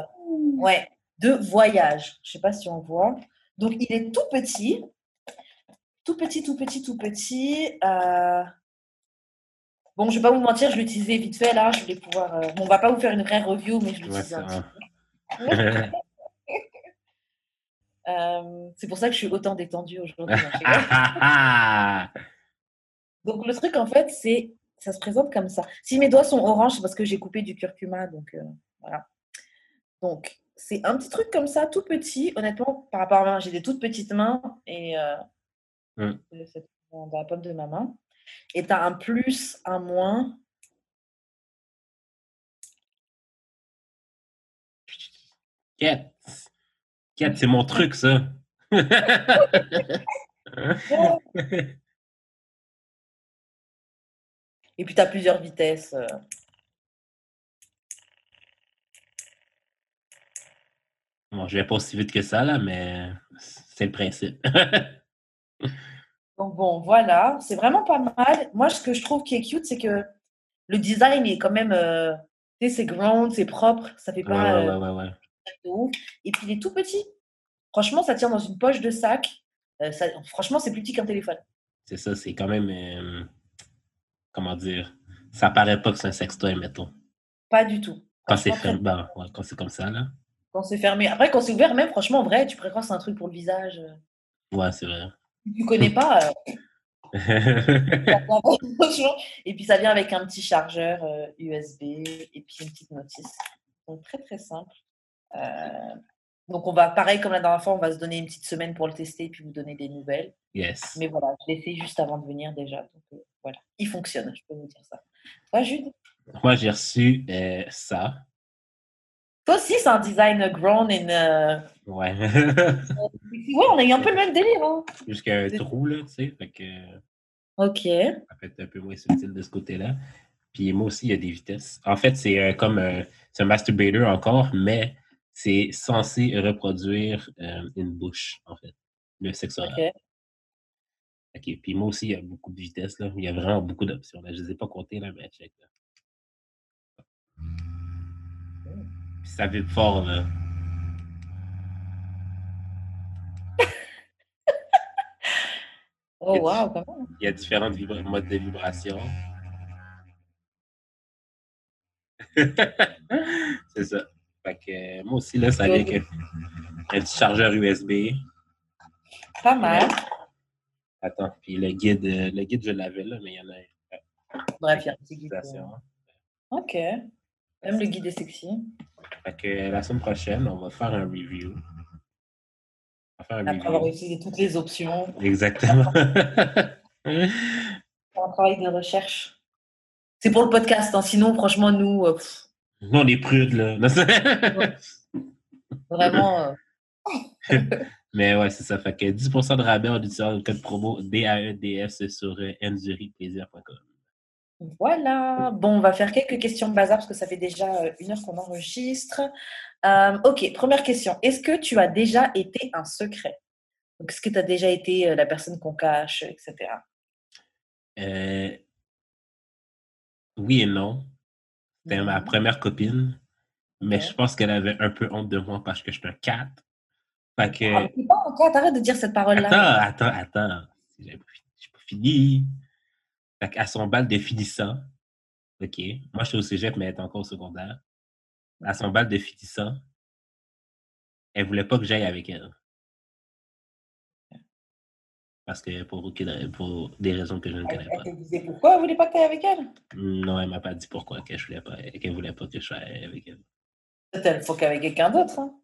ouais, de voyage. Je ne sais pas si on voit. Donc, il est tout petit. Tout petit, tout petit, tout petit. Euh, bon, je ne vais pas vous mentir, je l'utilisais vite fait là. Je voulais pouvoir. Euh, bon, on ne va pas vous faire une vraie review, mais je l'utilise un petit peu. <laughs> c'est pour ça que je suis autant détendue aujourd'hui. <laughs> Donc, le truc, en fait, c'est ça se présente comme ça. Si mes doigts sont oranges, c'est parce que j'ai coupé du curcuma. Donc, euh, voilà. Donc, c'est un petit truc comme ça, tout petit. Honnêtement, par rapport à moi, j'ai des toutes petites mains et euh, mmh. dans la pomme de ma main. Et tu as un plus, un moins.
Quête. Quête, c'est mon truc, ça. <laughs>
Et puis, tu as plusieurs vitesses. Euh.
Bon, je vais pas aussi vite que ça, là, mais c'est le principe. <laughs>
Donc, bon, voilà. C'est vraiment pas mal. Moi, ce que je trouve qui est cute, c'est que le design est quand même. Euh, tu sais, c'est grand, c'est propre. Ça fait pas.
Ouais, ouais, ouais,
Et puis, il est tout petit. Franchement, ça tient dans une poche de sac. Euh, ça, franchement, c'est plus petit qu'un téléphone.
C'est ça, c'est quand même. euh, comment dire Ça paraît pas que c'est un sextoy, mettons.
Pas du tout.
Quand c'est fermé, ben, ouais, quand c'est comme ça, là.
Quand c'est fermé. Après, quand c'est ouvert, même, franchement, en vrai, tu préfères c'est un truc pour le visage. euh.
Ouais, c'est vrai.
Tu connais pas, euh. <laughs> Et puis, ça vient avec un petit chargeur euh, USB et puis une petite notice. Donc, très, très simple. Euh, donc, on va, pareil comme la dernière fois, on va se donner une petite semaine pour le tester et puis vous donner des nouvelles.
yes.
Mais voilà, je l'ai fait juste avant de venir déjà. Donc, euh, voilà, il fonctionne, je peux vous dire ça. Toi, Jude?
Moi, j'ai reçu euh, ça.
Toi aussi, c'est un design grown in. euh,
Ouais. <laughs>
Ouais, on a eu un peu le même délire. Hein.
Jusqu'à un trou, là, tu sais. Fait que
Ok.
ça peut être un peu moins subtil de ce côté-là. Puis moi aussi, il y a des vitesses. En fait, c'est euh, comme euh, c'est un masturbator encore, mais c'est censé reproduire euh, une bouche, en fait. Le sexe oral.
Ok.
OK. Puis moi aussi, il y a beaucoup de vitesses, là. Il y a vraiment beaucoup d'options. Là. Je ne les ai pas comptées, là, mais check. Là. Puis ça vibre fort, là.
Oh, même.
Il y a différents vibra- modes de vibration. <laughs> c'est ça. Fait que euh, moi aussi, là, ça vient avec un, un petit chargeur USB.
Pas mal.
Attends, puis le guide, euh, le guide, je l'avais là, mais il y en a un.
Bref, il y a un petit guide. Ok. Même le guide est sexy.
Fait que euh, la semaine prochaine, on va faire un review. On va faire un
Après avoir utilisé toutes les options.
Exactement. <laughs>
C'est un travail de recherche. C'est pour le podcast. hein. Sinon, franchement, nous, euh, pff,
Nous, on est prudes, là. <laughs>
vraiment. euh, <laughs>
Mais ouais, c'est ça. Fait que 10% de rabais en utilisant le code promo DAEDS sur euh, enduriplaisir.com.
Voilà. Bon, on va faire quelques questions de bazar parce que ça fait déjà euh, une heure qu'on enregistre. Euh, ok, première question. Est-ce que tu as déjà été un secret? Donc, Est-ce que tu as déjà été euh, la personne qu'on cache, etc.
Euh, oui et non. C'était ma
Mhm.
première copine, mais je pense qu'elle avait un peu honte de moi parce que je suis un cat. Fait que.
Ah, pas encore, t'arrêtes de dire cette parole-là.
Attends, attends, attends. J'ai pas fini. Fait qu'à son bal de finissant, OK. Moi, je suis au cégep, mais elle est encore au secondaire. À son bal de finissant, elle voulait pas que j'aille avec elle. Parce que pour, aucune- pour des raisons que je ne
Elle,
connais
elle
pas.
te disait pourquoi elle voulait pas que tu avec elle?
Non, elle m'a pas dit pourquoi qu'elle voulait pas, qu'elle voulait pas que je sois avec elle.
Peut-être elle faut qu'avec quelqu'un d'autre. hein?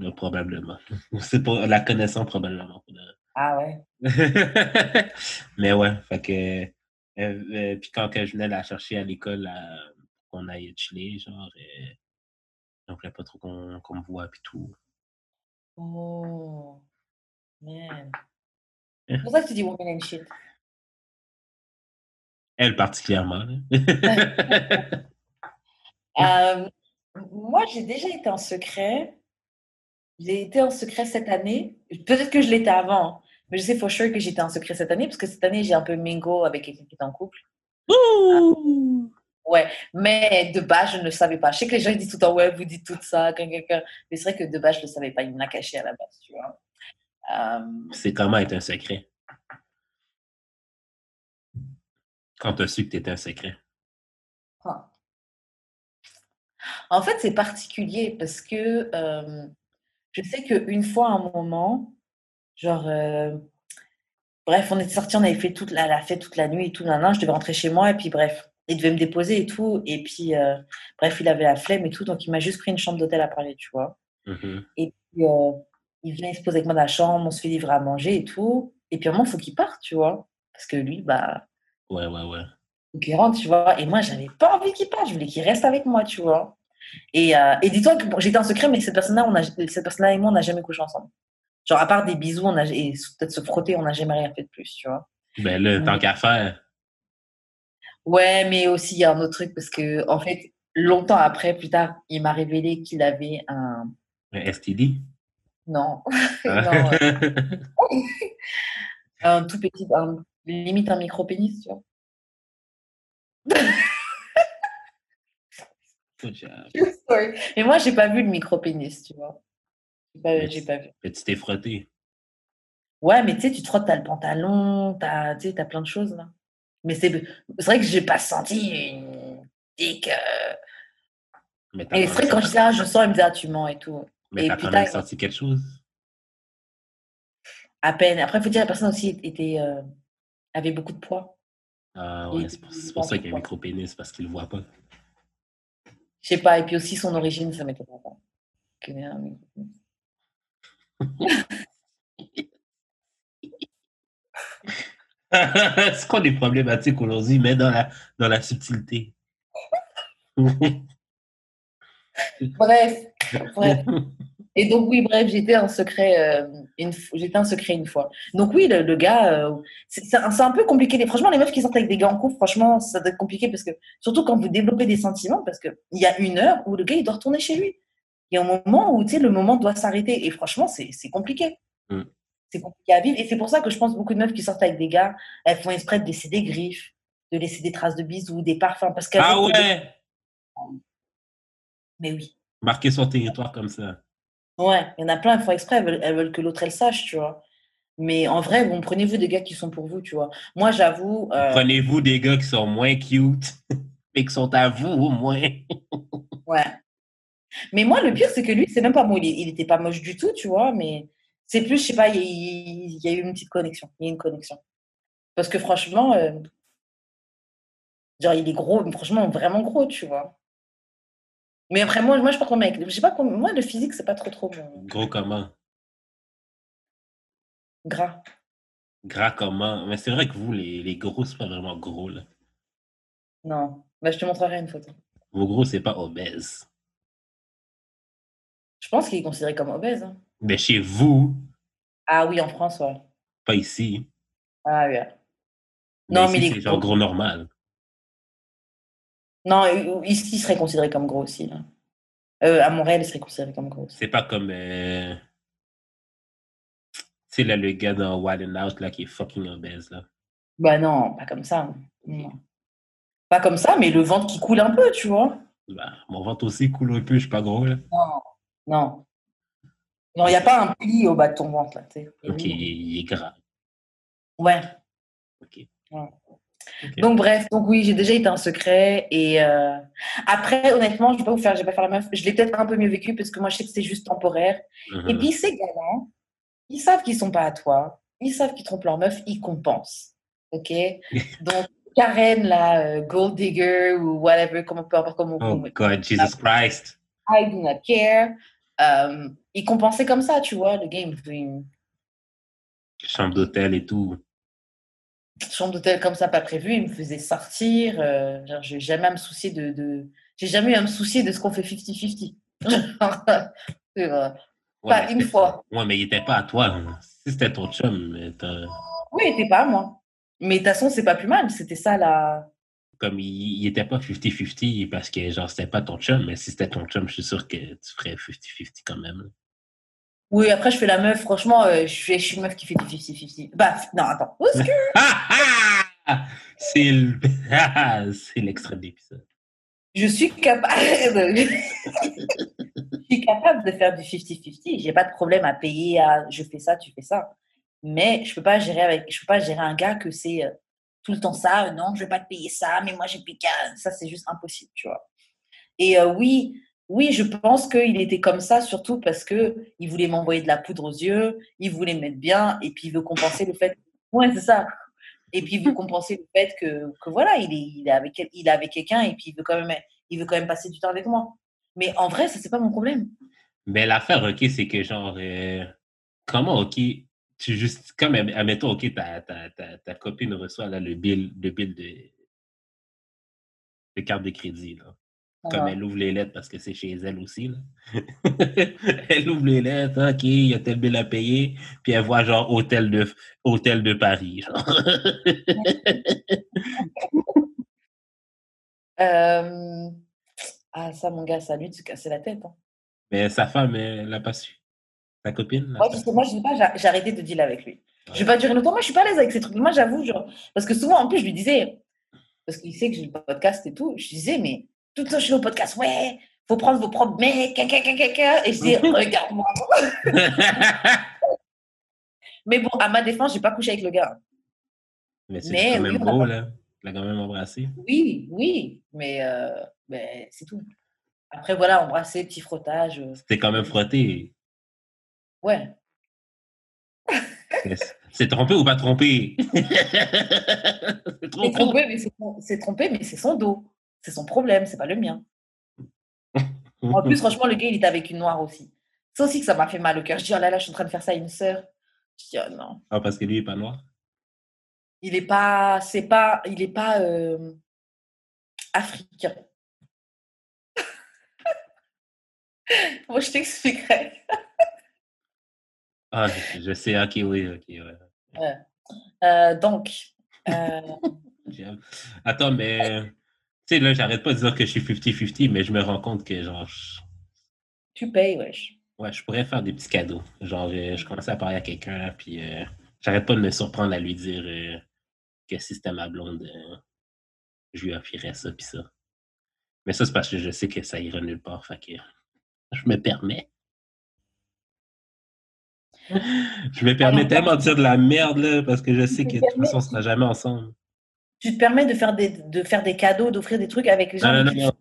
Mais probablement. <laughs> C'est pour la connaissance, probablement.
Ah ouais. <laughs>
Mais ouais, fait que. Euh, puis quand que je venais la chercher à l'école, là, qu'on aille chiller, genre, euh, on voulait pas trop qu'on qu'on me voit, puis tout.
Oh. Man. C'est pour ça que tu dis woman and shit.
Elle particulièrement. <laughs>
Euh, moi, j'ai déjà été en secret. J'ai été en secret cette année. Peut-être que je l'étais avant, hein, mais je sais for sure que j'étais en secret cette année parce que cette année, j'ai un peu mingo avec quelqu'un qui est en couple.
Ouh!
Ouais, mais de base, je ne le savais pas. Je sais que les gens ils disent tout le temps, ouais, vous dites tout ça, mais c'est vrai que de base, je ne le savais pas. Il me l'a caché à la base, tu vois. Euh,
C'est comment être un secret? Quand tu as su que tu étais un secret.
ah. En fait, c'est particulier parce que euh, je sais qu'une fois, à un moment, genre, euh, bref, on était sortis, on avait fait toute la, la fête toute la nuit et tout, nan, nan, je devais rentrer chez moi et puis bref, il devait me déposer et tout. Et puis, euh, bref, il avait la flemme et tout, donc il m'a juste pris une chambre d'hôtel à Paris, tu vois.
Mhm.
Et puis, euh, il vient, il se pose avec moi dans la chambre, on se fait livrer à manger et tout. Et puis, à un moment, il faut qu'il parte, tu vois. Parce que lui, bah,
Ouais, ouais, ouais.
faut qu'il rentre, tu vois. Et moi, j'avais pas envie qu'il parte, je voulais qu'il reste avec moi, tu vois. Et, euh, et dis-toi que bon, j'étais en secret, mais cette personne-là, on a, cette personne-là et moi, on n'a jamais couché ensemble. Genre, à part des bisous, on a, et peut-être se frotter, on n'a jamais rien fait de plus, tu vois.
Ben là, tant
Mm.
qu'à faire.
Ouais, mais aussi, il y a un autre truc, parce que, en fait, longtemps après, plus tard, il m'a révélé qu'il avait un.
Un STD.
Non, <laughs> non, euh, <laughs> un tout petit, un- limite un micro-pénis, tu vois.
Good job. <laughs>
Mais moi, j'ai pas vu le micro-pénis, tu vois.
Mais
j'ai pas vu.
mais tu t'es frotté.
Ouais, mais tu sais, tu te frottes, t'as le pantalon, t'as, tu sais, t'as plein de choses là. Mais c'est, c'est vrai que j'ai pas senti une dick. euh,
Mais
Et c'est vrai que quand je dis ah, je sens, il me dit ah, tu mens et tout.
mais
et
t'as
puis
quand même
t'as-
senti quelque chose?
À peine. Après, il faut dire la personne aussi était, euh, avait beaucoup de poids.
Ah ouais, c'est pour, c'est pour ça qu'il y a un micro-pénis, parce qu'il le voit pas.
Je sais pas. Et puis aussi son origine, ça m'étonne pas. Que, mais- <laughs>
c'est quoi les problématiques aujourd'hui, mais dans la, dans la subtilité? <laughs>
Bref, bref. Et donc oui, bref, j'étais un secret, euh, une, un secret une fois. Donc oui, le, gars, euh, c'est un, peu compliqué. Franchement, les meufs qui sortent avec des gars en couple, franchement, ça doit être compliqué parce que surtout quand vous développez des sentiments, parce que il y a une heure où le gars il doit retourner chez lui. Il y a un moment où tu sais le moment doit s'arrêter et franchement, c'est compliqué.
Mm.
C'est compliqué à vivre et c'est pour ça que je pense beaucoup de meufs qui sortent avec des gars, elles font exprès de laisser des griffes, de laisser des traces de bisous, des parfums parce
ah
que-
ouais!
Mais oui.
Marquer son territoire comme ça.
Ouais, il y en a plein, elles font exprès, elles veulent, elles veulent que l'autre elle sache, tu vois. Mais en vrai, bon, prenez-vous des gars qui sont pour vous, tu vois. Moi, j'avoue, euh,
Prenez-vous des gars qui sont moins cute, <laughs> mais qui sont à vous au moins.
ouais. Mais moi, le pire, c'est que lui, c'est même pas moi, il, est- il était pas moche du tout, tu vois, mais c'est plus, je sais pas, il y, a- il y a eu une petite connexion. Il y a une connexion. Parce que franchement, euh, genre, il est gros, mais franchement, vraiment gros, tu vois. Mais après, moi, moi je sais pas comment mec. Je sais pas comment, moi, le physique, c'est pas trop, trop mon
Gros comment?
gras.
Gras comment? Mais c'est vrai que vous, les, les gros, c'est pas vraiment gros, là.
Non. Bah, je te montrerai une photo.
Vos gros, c'est pas obèse.
Je pense qu'il est considéré comme obèse. hein.
Mais chez vous,
Ah oui, en France, ouais.
pas ici.
Ah oui. Non, mais
ici,
les
c'est genre
gros-
normal.
Non, ici, il serait considéré comme gros aussi. Là. Euh, à Montréal, il serait considéré comme gros.
C'est pas comme. euh, Tu sais, là, le gars dans Wild and Out, là, qui est fucking obèse, là.
Bah non, pas comme ça. Non. Pas comme ça, mais le ventre qui coule un peu, tu vois.
Bah, mon ventre aussi coule un peu, je suis pas gros, là.
Non. Non. Non, il n'y a pas un pli au bas de ton ventre, là. sais.
Ok, il, est gras.
Ouais.
Ok.
Ouais. Donc bref, donc oui, j'ai déjà été un secret et euh, après honnêtement, je vais pas vous faire, je vais pas faire la meuf. Je l'ai peut-être un peu mieux vécu parce que moi je sais que c'est juste temporaire. Et puis ces gars-là, ils savent qu'ils sont pas à toi, ils savent qu'ils trompent leur meuf, ils compensent. Ok? <laughs> Donc Karen, la euh, gold digger ou whatever, comment peu importe comment
Oh
vous
God, Jesus Christ.
I do not care. Euh, ils compensaient comme ça, tu vois, le game.
Chambre d'hôtel et tout.
chambre d'hôtel comme ça, pas prévu, ils me faisaient sortir. Euh, genre, j'ai jamais à me soucier de. de... J'ai jamais eu à me soucier de ce qu'on fait 50-50. <laughs> C'est vrai.
Ouais,
Pas une fois.
Ouais, mais il était pas à toi. là. Si c'était ton chum, mais
Oui, il était pas à moi. Mais de toute façon, c'est pas plus mal. C'était ça la.
Comme il, il était pas 50-50 parce que genre c'était pas ton chum, mais si c'était ton chum, je suis sûr que tu ferais 50-50 quand même. là.
Oui, après, je fais la meuf. Franchement, euh, je, suis, je suis une meuf qui fait du 50-50. Bah, non, attends. Où est-ce que-! <laughs>
C'est le- <laughs> c'est l'extrait de l'épisode.
Je suis capable. <laughs> je suis capable de faire du 50-50. J'ai pas de problème à payer à je fais ça, tu fais ça. Mais je peux pas gérer avec, je peux pas gérer un gars que c'est euh, tout le temps ça. euh, non, je vais pas te payer ça, mais moi j'ai payé ça, c'est juste impossible, tu vois. Et euh, oui, oui, je pense qu'il était comme ça surtout parce que il voulait m'envoyer de la poudre aux yeux, il voulait me mettre bien, et puis il veut compenser le fait. Ouais, c'est ça. Et puis il veut compenser le fait que, que voilà, il est, il est avec, il est avec quelqu'un et puis il veut quand même, il veut quand même passer du temps avec moi. Mais en vrai, ça c'est pas mon problème.
Mais l'affaire, OK, c'est que genre, euh, comment, OK, tu juste, comme, admettons, OK, ta, ta, ta, ta copine reçoit là, le bill, le bill de, de carte de crédit, là. Comme
Ah.
elle ouvre les lettres parce que c'est chez elle aussi, là. <laughs> elle ouvre les lettres, OK, il y a tel bill à payer, puis elle voit genre hôtel de, hôtel de Paris, genre. <laughs>
Euh, Ah, ça, mon gars, ça lui, tu casser la tête. hein.
Mais sa femme, elle l'a pas su. Sa copine.
Moi, je sais, moi, je sais pas, j'ai- arrêté de deal avec lui. Je vais pas durer longtemps. Moi, je suis pas à l'aise avec ces trucs. Moi, j'avoue, genre, parce que souvent, en plus, je lui disais, parce qu'il sait que j'ai le podcast et tout, je disais, mais tout le temps, je suis au podcast, ouais, faut prendre vos propres mecs, caca, caca, caca. Et je dis, <laughs> regarde-moi. <laughs> Mais bon, à ma défense, j'ai pas couché avec le gars.
Mais c'est quand même beau, là. Il l'a quand même embrassé.
Oui, oui, mais, euh, mais c'est tout. Après, voilà, embrasser, petit frottage. euh,
C'était quand même frotté.
Ouais.
C'est trompé ou pas trompé? <laughs> c'est
trompé, mais c'est son- trompé, mais c'est son dos. C'est son problème, c'est pas le mien. En plus, <laughs> franchement, le gars, il était avec une noire aussi. C'est aussi que ça m'a fait mal au cœur. Je dis, oh là là, je suis en train de faire ça à une sœur. Je dis, oh non.
Ah, parce que lui, il est pas noir?
Il est pas, c'est pas, il est pas euh, africain. <laughs> Moi, je t'expliquerai.
Ah, je, je sais, ok, oui, ok, ouais.
Euh, donc, euh. <laughs>
Attends, mais. Tu sais, là, j'arrête pas de dire que je suis 50-50, mais je me rends compte que, genre, je-
tu payes, wesh.
ouais, je pourrais faire des petits cadeaux. Genre, je, je commençais à parler à quelqu'un, puis euh, j'arrête pas de me surprendre à lui dire euh, que si c'était ma blonde, euh, je lui offrirais ça, puis ça. Mais ça, c'est parce que je sais que ça ira nulle part, fait que je me permets. <laughs> Je me permets tellement de dire de la merde, là, parce que je sais que de toute façon, on sera jamais ensemble.
Tu te permets de faire des, de faire des cadeaux, d'offrir des trucs avec les gens.
Non, non, non, non.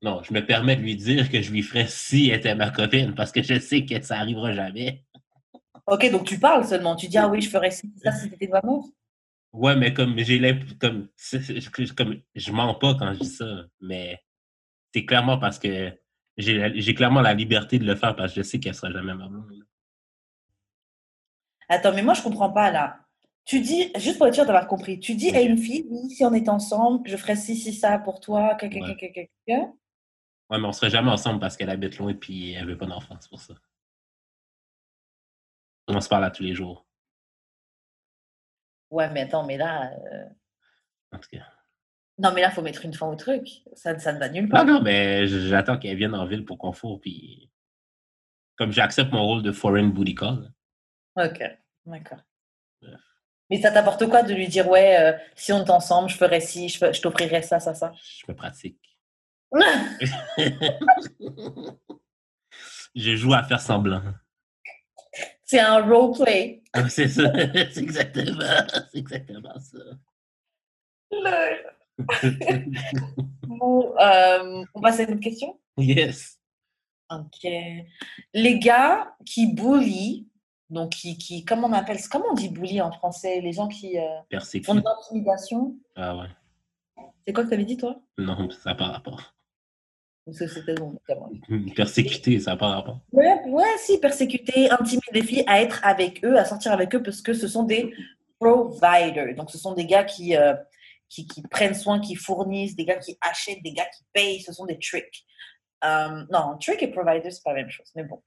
Non, je me permets de lui dire que je lui ferais si elle était ma copine, parce que je sais que ça arrivera jamais.
Ok, donc tu parles seulement. Tu dis, ah oui, je ferais ci, ça si c'était ma meuf.
Ouais, mais comme j'ai comme, comme je mens pas quand je dis ça, mais c'est clairement parce que j'ai clairement la liberté de le faire parce que je sais qu'elle sera jamais ma blonde.
Attends, mais moi, je comprends pas là. Tu dis, juste pour être sûr d'avoir compris, tu dis à une fille, oui, si on est ensemble, je ferais ci, ci, ça pour toi, que, que,
Ouais.
que, que, que, que.
Ouais, mais on serait jamais ensemble parce qu'elle habite loin et puis elle veut pas d'enfant, c'est pour ça. On se parle à tous les jours,
Ouais, mais attends, mais là, euh,
en tout cas.
non, mais là, faut mettre une fin au truc. Ça, ça ne va nulle
Non,
part.
non, mais j'attends qu'elle vienne en ville pour qu'on fourre, puis comme j'accepte mon rôle de foreign booty call,
Ok, d'accord. Mais ça t'apporte quoi de lui dire, ouais, euh, si on est ensemble, je ferais ci, je, je t'offrirais ça, ça, ça?
je me pratique. <laughs> je joue à faire semblant.
C'est un roleplay.
Ah, C'est ça, <laughs> c'est exactement, c'est exactement ça. <laughs>
Bon, euh, on passe à une autre question?
yes.
Ok. Les gars qui bully, donc qui, qui comment on appelle, comment on dit bully en français Les gens qui euh, font de l'intimidation.
Ah ouais.
C'est quoi que tu avais dit, toi?
Non, ça n'a pas rapport.
C'était bon. <laughs>
Persécuter, ça n'a pas rapport.
Ouais, ouais, si, persécuter, intimider les filles à être avec eux, à sortir avec eux, parce que ce sont des providers. Donc, ce sont des gars qui, euh, qui, qui prennent soin, qui fournissent, des gars qui achètent, des gars qui payent. Ce sont des tricks. Euh, non, trick et provider, c'est pas la même chose. Mais bon.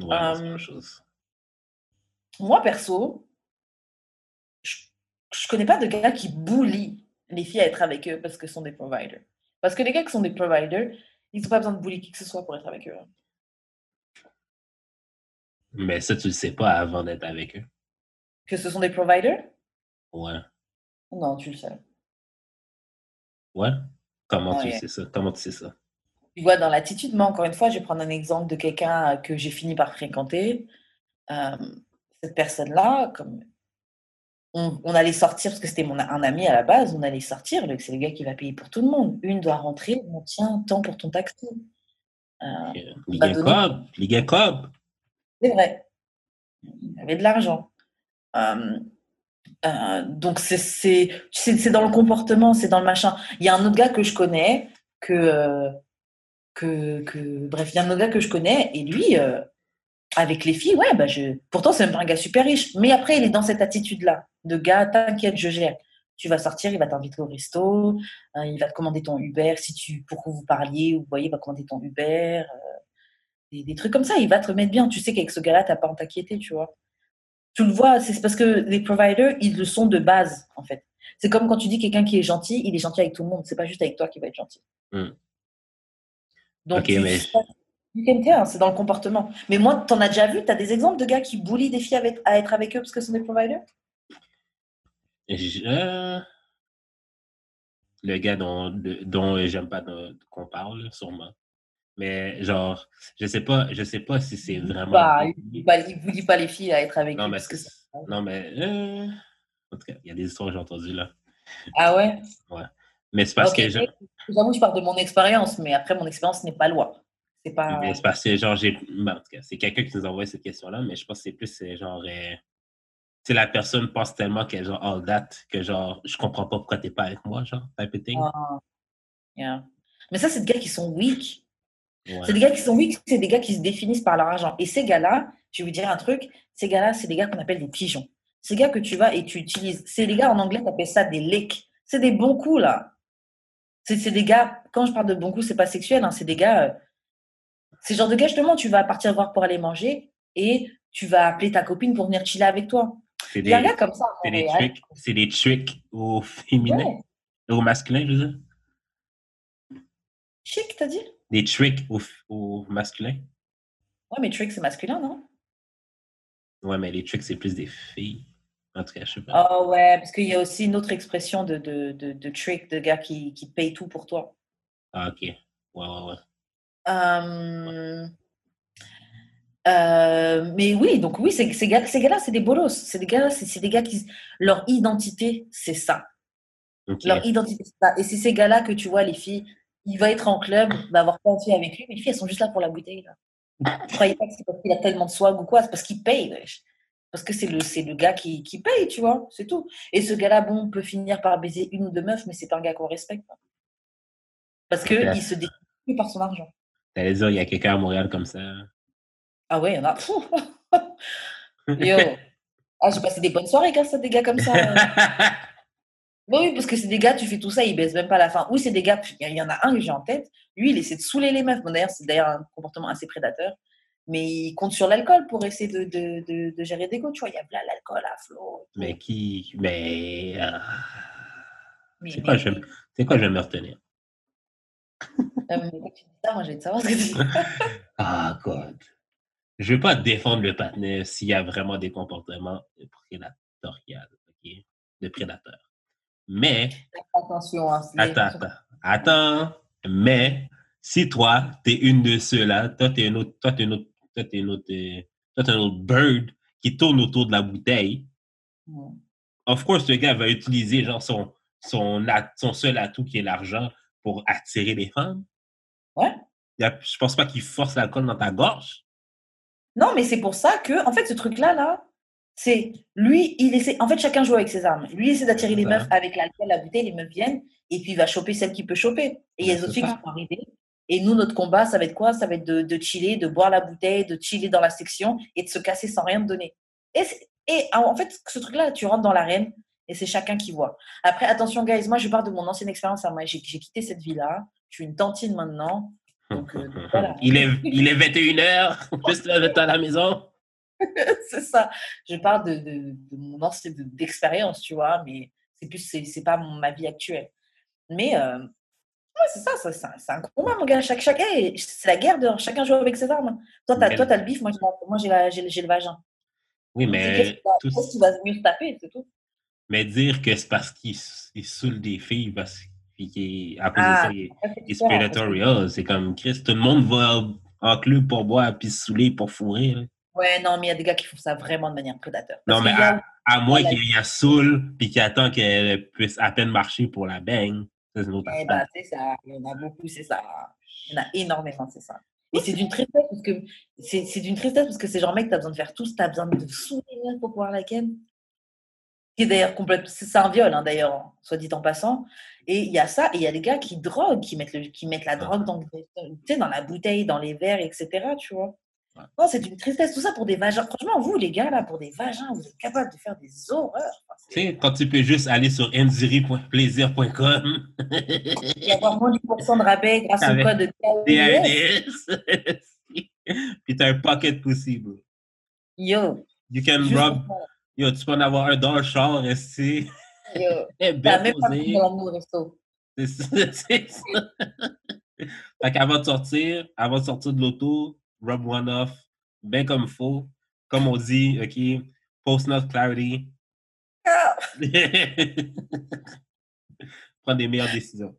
Ouais, c'est la chose.
Moi, perso, je, je connais pas de gars qui bully les filles à être avec eux parce que ce sont des providers. Parce que les gars qui sont des providers, ils n'ont pas besoin de bully qui que ce soit pour être avec eux. hein.
Mais ça, tu le sais pas avant d'être avec eux.
Que ce sont des providers?
Ouais.
Non, tu le sais.
Ouais. Comment tu sais ça? Comment tu sais ça?
Tu vois, dans l'attitude, moi, encore une fois, je vais prendre un exemple de quelqu'un que j'ai fini par fréquenter. Euh, cette personne-là, comme on, on allait sortir, parce que c'était mon, un ami à la base, on allait sortir, le- c'est le gars qui va payer pour tout le monde. Une doit rentrer, on tient tant pour ton taxi. Euh,
Euh, Cobb, Ligue Cobb.
c'est vrai. Il avait de l'argent. Euh, euh, donc, c'est dans le comportement, c'est dans le machin. Il y a un autre gars que je connais, que, que, que bref, il y a un autre gars que je connais, et lui, avec les filles, ouais, bah je, pourtant, c'est même pas un gars super riche. Mais après, il est dans cette attitude-là, de gars, t'inquiète, je gère. Tu vas sortir, il va t'inviter au resto, hein, il va te commander ton Uber, si tu, pour que vous parliez, vous voyez, il va commander ton Uber. euh, des, des trucs comme ça, il va te remettre bien. Tu sais qu'avec ce gars-là, t'as pas à t'inquiéter, tu vois. Tu le vois, c'est parce que les providers, ils le sont de base, en fait. C'est comme quand tu dis quelqu'un qui est gentil, il est gentil avec tout le monde. C'est pas juste avec toi qui va être gentil.
Hmm.
Donc,
Ok,
tu-
mais-
you can tell, c'est dans le comportement. Mais moi, t'en as déjà vu T'as des exemples de gars qui bullient des filles avec- à être avec eux parce que ce sont des providers?
Je- euh, Le gars dont, dont j'aime pas qu'on parle, sûrement. Mais genre, je sais pas, je sais pas si c'est vraiment.
Bah, il ne pas les filles à être avec
non,
lui.
Mais
parce que ça-
non, mais. euh, En tout cas, il y a des histoires que j'ai entendues là.
Ah ouais?
Mais c'est parce que.
J'avoue, je parle de mon expérience, mais après, mon expérience n'est pas loi. C'est pas.
Mais c'est parce que, genre, j'ai. ben, en tout cas, c'est quelqu'un qui nous a envoyé cette question-là, mais je pense que c'est plus, c'est genre. euh, Tu sais, la personne pense tellement qu'elle est genre all that que, genre, je comprends pas pourquoi t'es pas avec moi, genre, type of thing.
Ah, yeah. Mais ça, c'est des gars qui sont weak.
Ouais.
C'est des gars qui sont weak, c'est des gars qui se définissent par leur argent. Et ces gars-là, je vais vous dire un truc, ces gars-là, c'est des gars qu'on appelle des pigeons. Ces gars que tu vas et tu utilises, c'est des gars en anglais, on appelle ça des licks. C'est des bons coups, là. C'est c'est des gars, quand je parle de bons coups, c'est pas sexuel, hein, c'est des gars, euh, c'est le genre de gars, justement, tu vas partir voir pour aller manger et tu vas appeler ta copine pour venir chiller avec toi.
C'est
Il y a un
des,
gars comme ça.
c'est des
Montréal.
tricks, c'est des tricks au féminin,
Ouais.
au masculin, je veux dire.
Chic, t'as dit?
Des tricks au, au masculin.
Ouais, mais trick, c'est masculin, non?
Ouais, mais les tricks, c'est plus des filles. En tout cas, je sais pas.
Oh ouais, parce qu'il y a aussi une autre expression de, de, de, de trick, de gars qui, qui payent tout pour toi.
Ah, ok. Ouais, ouais, ouais.
Euh, mais oui, donc oui, ces, ces gars, ces gars-là, c'est des bolos. C'est des gars, c'est des gars qui, leur identité, c'est ça. Leur identité, c'est ça. Et c'est ces gars-là que tu vois, les filles, il va être en club, va avoir plein de filles avec lui, mais les filles, elles sont juste là pour la bouteille. Là. Vous <laughs> croyez pas que c'est parce qu'il a tellement de swag ou quoi, c'est parce qu'il paye. wesh. Parce que c'est le, gars qui, qui paye, tu vois, c'est tout. Et ce gars-là, bon, peut finir par baiser une ou deux meufs, mais c'est pas un gars qu'on respecte. hein. Parce qu'il se définit par son argent.
T'allais dire, il y a quelqu'un à Montréal comme ça.
Ah ouais, il y en a. <laughs> Yo. Ah, j'ai passé des bonnes soirées grâce à des gars comme ça. Oui, oui, parce que c'est des gars, tu fais tout ça, ils baissent même pas à la fin. Oui, c'est des gars, il y en a un que j'ai en tête, lui, il essaie de saouler les meufs. Bon, d'ailleurs, c'est d'ailleurs un comportement assez prédateur, mais il compte sur l'alcool pour essayer de, de, de, de gérer des go, tu vois. Il y a l'alcool à flot.
mais qui. Mais. euh,
Mais-
C'est
mais-
quoi, je c'est quoi, je vais me retenir?
Ah, mais quand tu dis ça, moi, j'ai de savoir ce que tu dis. <laughs>
Ah, God. Je veux pas défendre le partenaire s'il y a vraiment des comportements prédatoriales, ok? De prédateurs. Mais,
Attention, hein,
attends, attends, attends, mais si toi, t'es une de ceux-là, toi, t'es une autre, toi, t'es une autre, toi, t'es une autre, euh, toi, t'es un autre bird qui tourne autour de la bouteille,
Mm.
of course, le gars va utiliser genre son, son seul atout qui est l'argent pour attirer les femmes.
Ouais.
Il y a- je pense pas qu'il force l'alcool dans ta gorge?
Non, mais c'est pour ça que, en fait, ce truc-là, là, c'est lui, il essaie. En fait, chacun joue avec ses armes. Lui, il essaie d'attirer les meufs avec l'alcool, la bouteille, les meufs viennent, et puis il va choper celle qu'il peut choper. Et il y a des autres filles qui vont arriver. Et nous, notre combat, ça va être quoi? Ça va être de, de chiller, de boire la bouteille, de chiller dans la section et de se casser sans rien te donner. Et, et en fait, ce truc-là, tu rentres dans l'arène et c'est chacun qui voit. Après, attention, guys, moi, je parle de mon ancienne expérience. à moi. J'ai j'ai quitté cette vie-là. Je suis une tantine maintenant. Donc, euh, voilà. <laughs>
Il est, il est 21h, <laughs> juste temps à la maison. <laughs>
c'est ça. Je parle de, de, de mon ancienne de- d'expérience, tu vois, mais c'est plus, c'est, pas ma vie actuelle. Mais euh, ouais, c'est ça, ça c'est, un, combat, mon gars. Chaque, chaque, hey, c'est la guerre dehors. Chacun joue avec ses armes. Toi, t'as,
Mais-
toi, t'as le bif, moi, j'ai, le- vagin.
Oui, mais, tout-
qui va mieux se taper, c'est tout.
mais dire que c'est parce qu'il saoule des filles parce qu'il à cause
Ah,
de ça, il, est-
Ça, c'est
comme Chris, tout le monde va en club pour boire puis se saouler pour fourrer. là.
Ouais, non, mais il y a des gars qui font ça vraiment de manière prédateur.
Non, mais à, à moins qu'il y a saoul puis qu'il attend qu'elle puisse à peine marcher pour la bang. Ça, c'est une autre
Eh
affaire.
ben, c'est ça, il y en a beaucoup, c'est ça. Il y en a énormément, c'est ça. Et c'est d'une tristesse parce que c'est d'une tristesse parce que c'est genre mec, t'as besoin de faire tout, t'as besoin de meuf pour pouvoir la ken. Qui est d'ailleurs complètement, c'est un viol hein, d'ailleurs, soit dit en passant. Et il y a ça, et il y a des gars qui droguent, qui mettent, le, qui mettent la drogue dans, dans la bouteille, dans les verres, etc. Tu vois.
Ouais.
Non, c'est une tristesse, tout ça pour des vagins. Franchement, vous les gars là, pour des vagins, vous êtes capables de faire des horreurs.
Tu sais, quand tu peux juste aller sur ndiri.plaisir.com
et <laughs> avoir moins de 10% de rabais grâce au code.
DRDS, <laughs> puis t'as un pocket possible.
Yo,
You can
juste
rob, yo, tu peux en avoir un dans le char, ici,
yo.
bien
même pas pris
posé.
dans mon resto.
C'est ça. <laughs> c'est ça. fait qu'avant de sortir, avant de sortir de l'auto, rub one off, bien comme il faut. Comme on dit, OK, post not clarity.
Ah, <laughs>
Prends des meilleures décisions.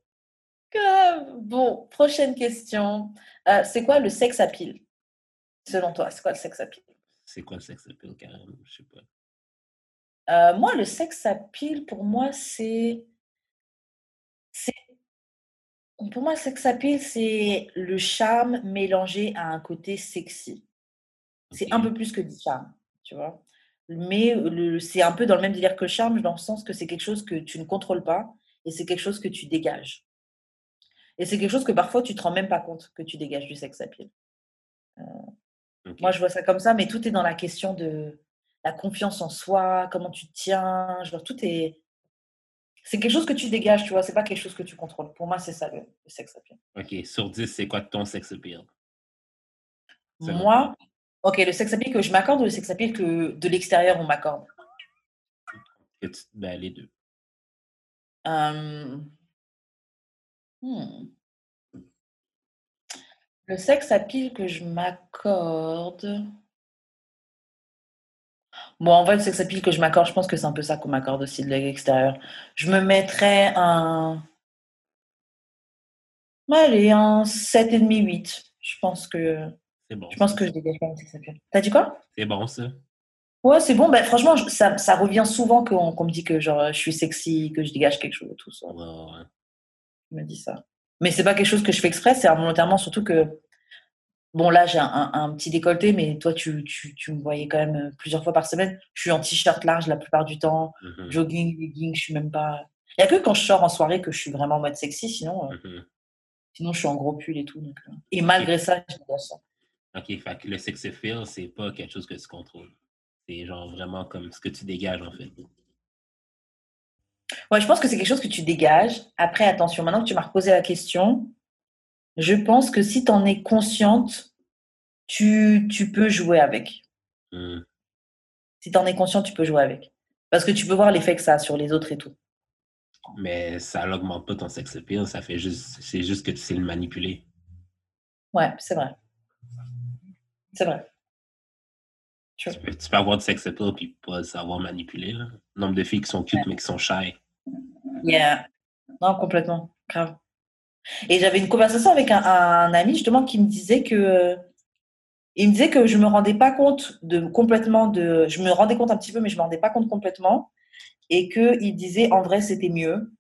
Bon, prochaine question. Euh, c'est quoi le sex appeal Selon toi, c'est quoi le sex appeal?
C'est quoi le sex appeal, carrément Je sais pas.
Euh, moi, le sex appeal, pour moi, c'est. Pour moi, le sex appeal, c'est le charme mélangé à un côté sexy. C'est un peu plus que du charme, tu vois. Mais c'est un peu dans le même délire que le charme, dans le sens que c'est quelque chose que tu ne contrôles pas et c'est quelque chose que tu dégages. Et c'est quelque chose que parfois tu te rends même pas compte que tu dégages du sex appeal. Euh, moi, je vois ça comme ça, mais tout est dans la question de la confiance en soi, comment tu te tiens. Genre, tout est. C'est quelque chose que tu dégages, tu vois, c'est pas quelque chose que tu contrôles. Pour moi, c'est ça le, sex appeal.
OK. Sur 10, c'est quoi ton sex appeal?
Moi, OK, le sex appeal que je m'accorde ou le sex appeal que de l'extérieur on m'accorde?
Ben, les deux.
Hmm. Le sex appeal que je m'accorde. Bon, en vrai, le sex appeal que je m'accorde, je pense que c'est un peu ça qu'on m'accorde aussi de l'extérieur. Je me mettrais un. Allez, un 7,5, 8. Je pense que.
C'est bon.
Je pense que je dégage sex appeal. T'as dit quoi?
C'est bon, ça.
Ouais, c'est bon. Ben, franchement, ça, ça revient souvent qu'on me dit que genre, je suis sexy, que je dégage quelque chose, tout ça.
Ouais, ouais.
Je me dis ça. Mais c'est pas quelque chose que je fais exprès, c'est involontairement, surtout que Bon, là, j'ai un, petit décolleté, mais toi, tu, tu, me voyais quand même euh, plusieurs fois par semaine. Je suis en t-shirt large la plupart du temps,
Mhm.
jogging, legging, je suis même pas. Il n'y a que quand je sors en soirée que je suis vraiment en mode sexy, sinon, euh,
Mhm.
sinon je suis en gros pull et tout. donc, euh. Et malgré ça, je dégage ça.
OK, fait que le sex appeal, c'est pas quelque chose que tu contrôles. C'est genre vraiment comme ce que tu dégages, en fait.
Ouais, je pense que c'est quelque chose que tu dégages. Après, attention, maintenant que tu m'as reposé la question, je pense que si tu en es consciente, tu, tu peux jouer avec.
Hmm.
Si tu en es conscient, tu peux jouer avec. Parce que tu peux voir l'effet que ça a sur les autres et tout.
Mais ça n'augmente pas ton sex appeal, ça fait juste. C'est juste que tu sais le manipuler.
Ouais, c'est vrai. C'est vrai.
Tu peux, tu peux avoir du sex appeal puis pas savoir manipuler. Là. Nombre de filles qui sont cute mais qui sont shy.
Yeah. Non, complètement. Grave. Et j'avais une conversation avec un, un ami justement qui me disait que il me disait que je me rendais pas compte de complètement de je me rendais compte un petit peu mais je me rendais pas compte complètement. Et que il disait en vrai c'était mieux.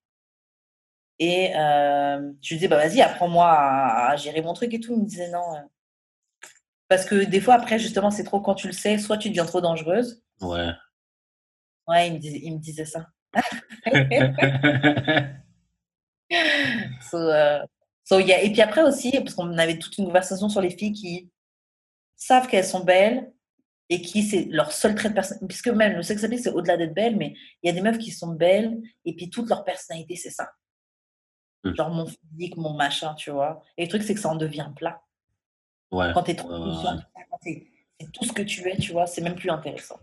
Et euh, je lui disais bah vas-y apprends-moi à, à gérer mon truc et tout. Il me disait non euh. parce que des fois après justement c'est trop quand tu le sais soit tu deviens trop dangereuse.
Ouais.
ouais il me disait, il me disait ça <laughs> <laughs> So, euh, so, yeah. Et puis après aussi, parce qu'on avait toute une conversation sur les filles qui savent qu'elles sont belles et qui c'est leur seul trait de personnalité. Puisque même le sex appeal, c'est au-delà d'être belle, mais il y a des meufs qui sont belles et puis toute leur personnalité, c'est ça.
Mm.
Genre mon physique, mon machin, tu vois. Et le truc, c'est que ça en devient plat.
ouais.
Quand t'es trop conscient
ouais.
c'est tout ce que tu es, tu vois, c'est même plus intéressant.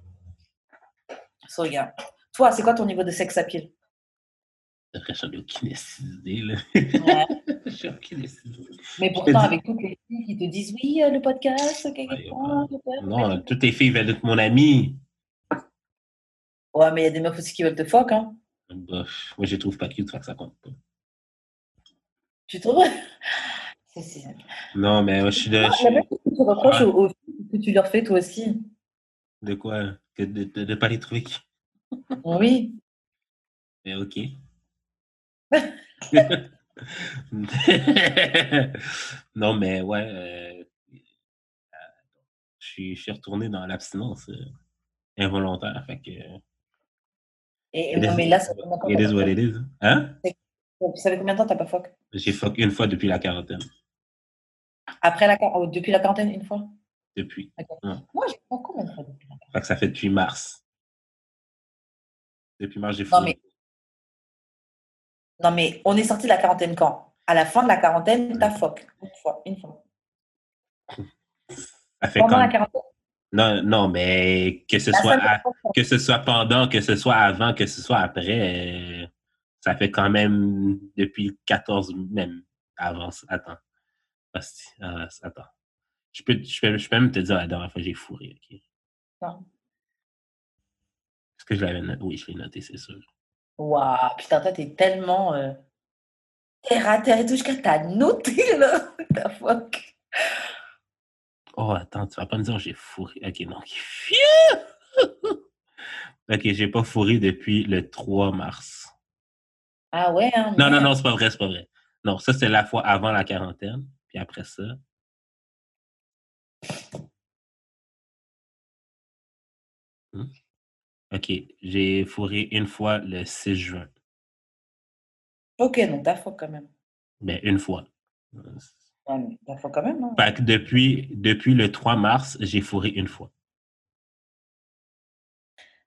So, yeah. Toi, c'est quoi ton niveau de sex appeal
Après, j'en ai aucune idée, là.
Ouais. <laughs>
Aucune.
Mais pourtant, avec toutes les filles qui te disent oui, euh, le podcast,
Ouais,
quelquefois, peut-être.
Non, toutes les filles veulent être mon ami.
Ouais, mais il y a des meufs aussi qui veulent te fuck, hein.
Bof, moi, je les trouve pas cute, fait que ça compte pas.
Tu trouves? <laughs>
Non, mais moi, je suis de.
Ah,
je
La tu reproches
Ouais.
aux, filles que tu leur fais toi aussi.
De quoi? Que de ne pas les trouver.
Oui.
Mais ok. <laughs> non, mais ouais. euh, je suis, retourné dans l'abstinence euh, involontaire. Fait que.
Et, non,
is-
mais là, ça fait combien de temps
It
t'as
is
pas
what
fuck?
it is. Hein?
Ça fait combien de temps t'as pas fuck?
J'ai fuck une fois depuis la quarantaine.
Après la oh, depuis la quarantaine, une fois?
Depuis.
Moi, j'ai pas combien de fois depuis la quarantaine?
Ça fait depuis mars. Depuis mars, j'ai
Non,
fouillé.
mais- Non, mais on est sorti de la quarantaine quand? À la fin de la quarantaine, t'as fuck. Une fois. Une fois. Pendant la quarantaine?
Non, non, mais que ce
la
soit à- que ce soit pendant, que ce soit avant, que ce soit après, euh, ça fait quand même depuis le 14, même avant. Attends. Ah, attends. Je peux, je, peux, je peux même te dire la dernière fois que j'ai fourré. ok?
Non.
Est-ce que je l'avais noté? Oui, je l'ai noté, c'est sûr.
Waouh, putain, toi, t'es tellement. euh, terre à terre et tout, jusqu'à t'as noté, <laughs> là. Ta fuck.
Oh, attends, tu vas pas me dire j'ai fourré. Ok, non. <laughs> ok, j'ai pas fourré depuis le 3 mars.
Ah ouais, hein,
Non, non, non, c'est pas vrai, c'est pas vrai. Non, ça, c'est la fois avant la quarantaine. Puis après ça. Hmm. Ok, j'ai fourré une fois le 6 juin.
Ok, donc t'as fuck quand même.
Ben, une fois.
Ouais, t'as quand même, hein.
Fait que depuis, depuis le 3 mars, j'ai fourré une fois.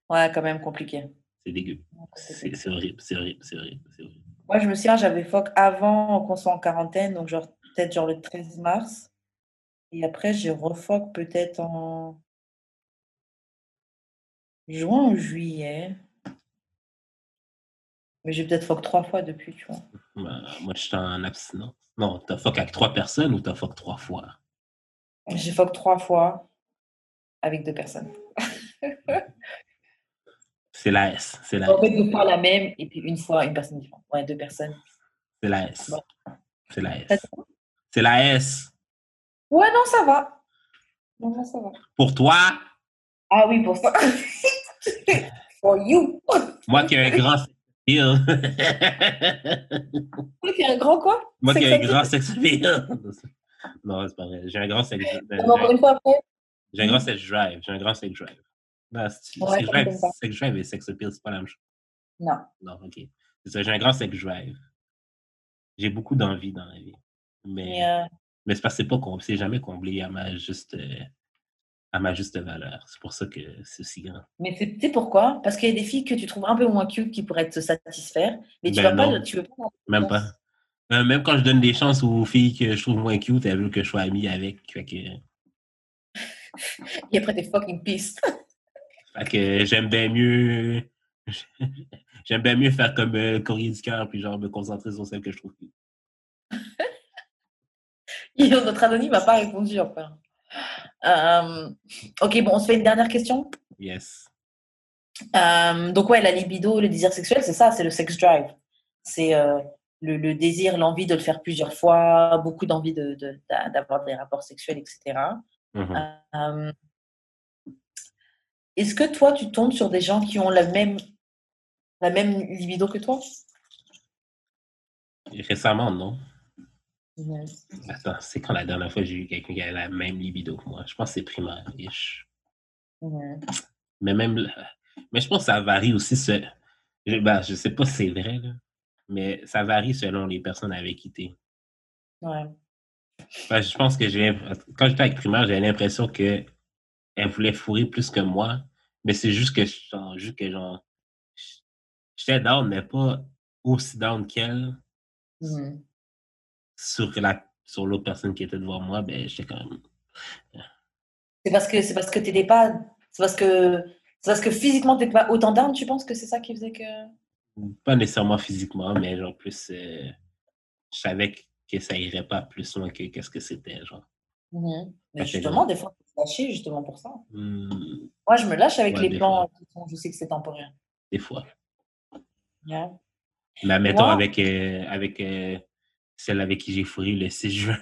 Ouais, quand même compliqué.
C'est dégueu. C'est horrible, c'est horrible, c'est horrible, c'est horrible.
Moi, je me souviens, j'avais fuck avant qu'on soit en quarantaine, donc genre peut-être genre le 13 mars. Et après, j'ai refoc peut-être en juin ou juillet? Mais j'ai peut-être fuck trois fois depuis, tu vois.
Ben, moi, je suis en abstinence. Non, t'as fuck avec trois personnes ou t'as fuck trois fois?
J'ai fuck trois fois avec deux personnes. <laughs>
C'est la S. C'est la
En fait, deux fois la même et puis une fois une personne différente. Ouais, deux personnes.
C'est la S.
Bon.
C'est la S. C'est la S.
Ouais, non, ça va. Non, ça va.
Pour toi,
Ah oui, pour ça. <laughs> For you.
moi qui ai un grand sex appeal.
Toi qui as un grand quoi?
Moi qui ai un grand sex appeal. Non, c'est pas vrai. J'ai un grand sex
Non, Encore une fois après.
J'ai un grand sex drive. J'ai un grand sex drive. Non, sex, drive sex drive et sex appeal, c'est pas la même chose.
Non.
Non, ok. C'est ça, j'ai un grand sex drive. J'ai beaucoup d'envie dans la vie. Mais,
Mais, euh,
c'est parce que c'est pas com- c'est jamais comblé à ma juste euh, à ma juste valeur. C'est pour ça que c'est aussi grand.
mais tu sais pourquoi? Parce qu'il y a des filles que tu trouves un peu moins cute qui pourraient te satisfaire, mais tu
Ben
vas
non.
pas, tu veux pas.
Même pas. Euh, même quand je donne des chances aux filles que je trouve moins cute, elles veulent que je sois ami avec. Fait que,
Et après, t'es fucking pissed. <laughs>
fait que j'aime bien mieux. <laughs> J'aime bien mieux faire comme euh, courrier du cœur, puis genre me concentrer sur celle que je trouve cute.
Et notre anonyme n'a pas répondu encore. Euh, ok, bon, on se fait une dernière question.
Yes.
Euh, donc ouais, la libido, le désir sexuel, c'est ça, c'est le sex drive. C'est euh, le, le désir, l'envie de le faire plusieurs fois, beaucoup d'envie de, de- d'avoir des rapports sexuels, etc.
Mhm.
Euh, Est-ce que toi, tu tombes sur des gens qui ont la même, la même libido que toi?
Récemment, non. Attends, c'est quand la dernière fois j'ai eu quelqu'un qui avait la même libido que moi? Je pense que c'est primaire-ish.
Mhm.
Mais même, mais je pense que ça varie aussi. Ce, je, ben, je sais pas si c'est vrai, là, mais ça varie selon les personnes avec qui t'es.
Ouais.
Ben, je pense que j'ai, quand j'étais avec primaire, j'avais l'impression que elle voulait fourrer plus que moi, mais c'est juste que, genre, juste que, genre, j'étais down, mais pas aussi down qu'elle. Sur la, sur l'autre personne qui était devant moi, ben, j'étais quand même,
C'est parce que c'est parce que t'étais pas, c'est parce que c'est parce que physiquement t'étais pas autant down. Tu penses que c'est ça qui faisait que?
Pas nécessairement physiquement, mais genre plus, euh, je savais que- ça irait pas plus loin que qu'est-ce que c'était, genre.
Mhm. Mais justement, des fois, faut lâcher justement pour ça.
Hmm,
Moi, je me lâche avec
Ouais,
les plans je sais que c'est temporaire.
des fois. Mais mettons avec, euh, avec euh, celle avec qui j'ai fourré le 6 juin.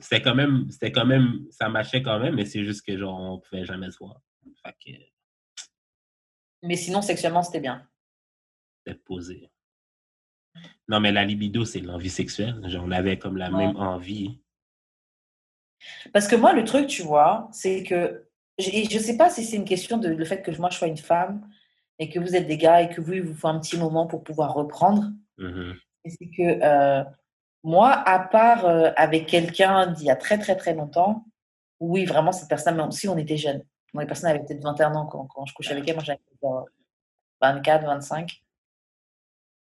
c'était quand même, c'était quand même, ça marchait quand même, mais c'est juste que genre, on pouvait jamais se voir. Fait que
Mais sinon, sexuellement, c'était bien.
c'était posé. Non, mais la libido, c'est l'envie sexuelle. Genre, on avait comme la
Ouais.
même envie.
Parce que moi, le truc, tu vois, c'est que je ne sais pas si c'est une question de le fait que moi, je sois une femme et que vous êtes des gars et que vous, il vous faut un petit moment pour pouvoir reprendre. Et c'est que euh, moi, à part euh, avec quelqu'un d'il y a très, très, très longtemps, oui, vraiment, cette personne, même si on était jeunes. Moi, les personnes avaient peut-être 21 ans quand, quand je couchais avec elle. Moi, j'avais genre 24, 25.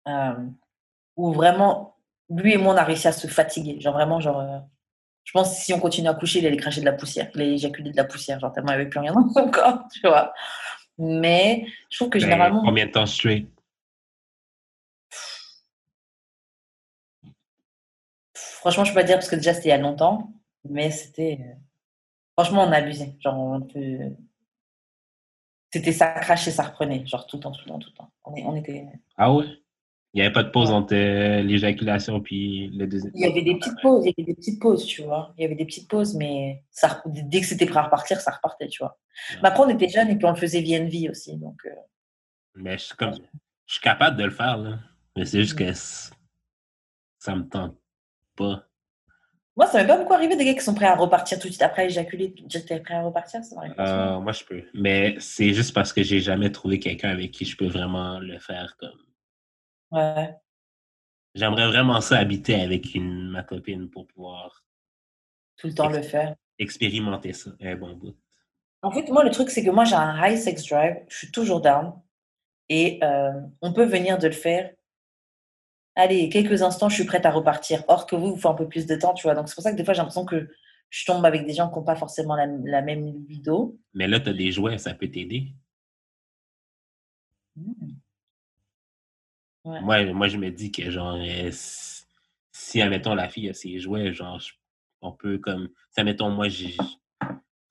Euh, où vraiment, lui et moi, on a réussi à se fatiguer. Genre vraiment, genre, euh, je pense que si on continue à coucher, il allait cracher de la poussière, il allait éjaculer de la poussière, genre tellement il n'y avait plus rien dans son <laughs> corps, tu vois. Mais je trouve que généralement,
combien de temps straight?
Franchement, je peux pas dire parce que déjà c'était il y a longtemps, mais c'était. euh, Franchement, on abusait. Genre, on peut- C'était ça crachait, ça reprenait, genre tout le temps, tout le temps, tout le temps. On, est- on était.
Ah ouais? Il n'y avait pas de pause entre euh, l'éjaculation puis le deuxième.
Il y avait des petites pauses, il y avait des petites pauses, tu vois. Il y avait des petites pauses, mais ça, dès que c'était prêt à repartir, ça repartait, tu vois. Mais après, on était jeunes et puis on le faisait VNV aussi, donc. euh,
Mais je suis, comme, je suis capable de le faire, là. Mais c'est juste que c- ça me tente pas.
Moi, ça m'est pas beaucoup arrivé des gars qui sont prêts à repartir tout de suite après éjaculer. J'étais prêt à repartir, ça m'arrive.
Euh, moi, je peux. Mais c'est juste parce que j'ai jamais trouvé quelqu'un avec qui je peux vraiment le faire comme.
Ouais.
J'aimerais vraiment ça habiter avec une, ma copine pour pouvoir
Tout le temps le faire.
expérimenter ça un bon bout.
En fait, moi, le truc, c'est que moi, j'ai un high sex drive. Je suis toujours down. Et euh, on peut venir de le faire. Allez, quelques instants, je suis prête à repartir. Or que vous, vous faut un peu plus de temps, tu vois. Donc, c'est pour ça que des fois, j'ai l'impression que je tombe avec des gens qui n'ont pas forcément la, la même libido.
Mais là, tu as des jouets, ça peut t'aider.
Ouais.
Moi, moi, je me dis que, genre, euh, si, admettons, la fille a ses jouets, genre, on peut comme. Si, admettons, moi.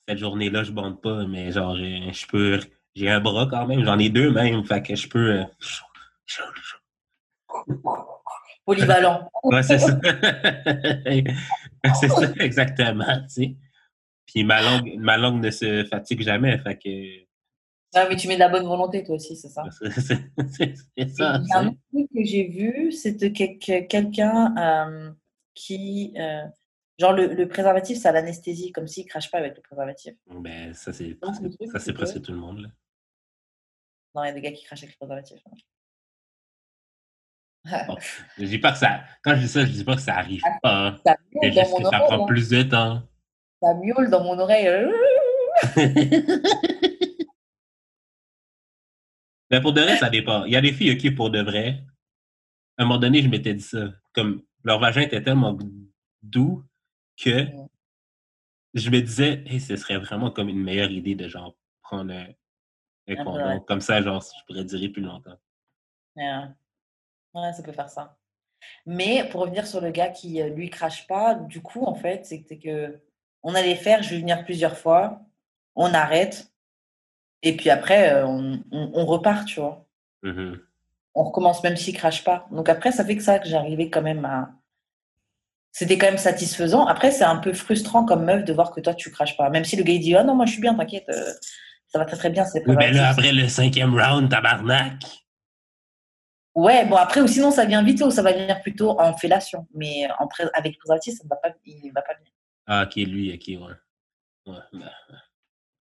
Cette journée-là, je bande pas, mais genre, je peux. J'ai un bras quand même, j'en ai deux même, fait que je peux. euh,
Polyvalent.
Ouais, c'est ça. <laughs> c'est ça, exactement, tu sais. Puis ma langue, ma langue ne se fatigue jamais, fait que.
Ah, mais tu mets de la bonne volonté, toi aussi, c'est ça. <laughs>
C'est ça.
Il y a un autre truc que j'ai vu, c'était quel- que- quelqu'un euh, qui. euh, genre, le, le préservatif, c'est à l'anesthésie, comme s'il ne crache pas avec le préservatif.
Ben, ça, c'est presque, ça, c'est presque
que-
tout le monde, là.
Non, il y a des gars qui crachent avec le préservatif.
Bon, <laughs> je dis pas que ça. Quand je dis ça, je dis pas que ça arrive pas.
Ça
C'est
miaule dans
juste
mon
que ça
oreille.
prend
hein.
plus de temps.
Ça miaule dans mon oreille. euh. <laughs>
Mais pour de vrai, ça dépend. Il y a des filles, OK, pour de vrai. À un moment donné, je m'étais dit ça. Comme leur vagin était tellement doux que je me disais, hey, ce serait vraiment comme une meilleure idée de genre prendre un, un
peu,
condom. Comme ça, genre, je pourrais durer plus longtemps.
Ouais. Ouais, ça peut faire ça. Mais pour revenir sur le gars qui, euh, lui, crache pas, du coup, en fait, c'était que on allait faire, je vais venir plusieurs fois, on arrête, et puis après, euh, on, on- on repart, tu vois.
Mhm.
On recommence même s'il crache pas. Donc après, ça fait que ça que j'arrivais quand même à. C'était quand même satisfaisant. Après, c'est un peu frustrant comme meuf de voir que toi, tu craches pas. Même si le gars il dit Ah non, moi je suis bien, t'inquiète, euh, ça va très très bien. C'est
Oui, là,
préservatif.
après le cinquième round, tabarnak.
Ouais, bon, après, ou sinon, ça vient vite ou ça va venir plutôt en fellation. Mais en pré- avec le préservatif, ça ne va pas, il va pas venir.
Ah, OK, lui, OK, ouais. Ouais, ben,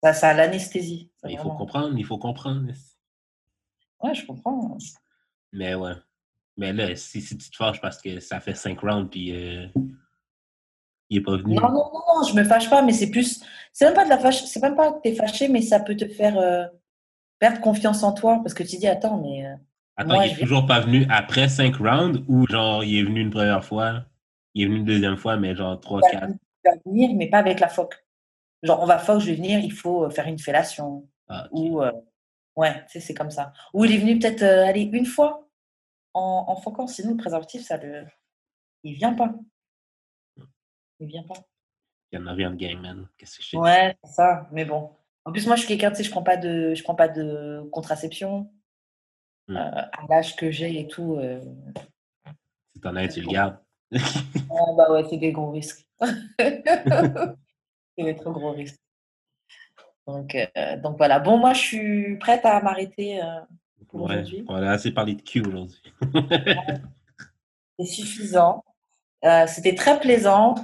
Ça, ça a l'anesthésie.
il faut comprendre, il faut comprendre.
Ouais, je comprends.
Mais ouais. Mais là, si, si tu te fâches parce que ça fait cinq rounds puis euh, il est pas venu.
Non, non, non, non, je me fâche pas, mais c'est plus. C'est même pas de la fâche. C'est même pas que t'es fâché, mais ça peut te faire euh, perdre confiance en toi parce que tu dis Attends, mais. euh,
Attends,
moi,
il est toujours pas venu après cinq rounds ou genre il est venu une première fois, il est venu une deuxième fois, mais genre trois,
tu
quatre?
vas venir, mais pas avec la phoque. Genre, on va phoque, je vais venir, il faut euh, faire une fellation.
Ah.
Ou. euh, ouais, tu sais, c'est comme ça. Ou il est venu peut-être euh, aller une fois en, en foquant, sinon le préservatif, ça le. Il vient pas. Il vient pas.
Il y en a rien de gang, man. Qu'est-ce que je?
Ouais, c'est ça. Mais bon. En plus, moi, je suis quelqu'un, tu sais, je prends pas de, je prends pas de contraception.
Hmm.
Euh, à l'âge que j'ai et tout. euh,
Si t'en as tu le gardes.
ah, bah ouais, c'est des gros risques. <laughs> c'est des trop gros risques. Donc, euh, donc voilà. Bon, moi, je suis prête à m'arrêter. euh, Pour
Ouais,
aujourd'hui.
on a assez parlé de cul aujourd'hui.
c'est suffisant. Euh, C'était très plaisant.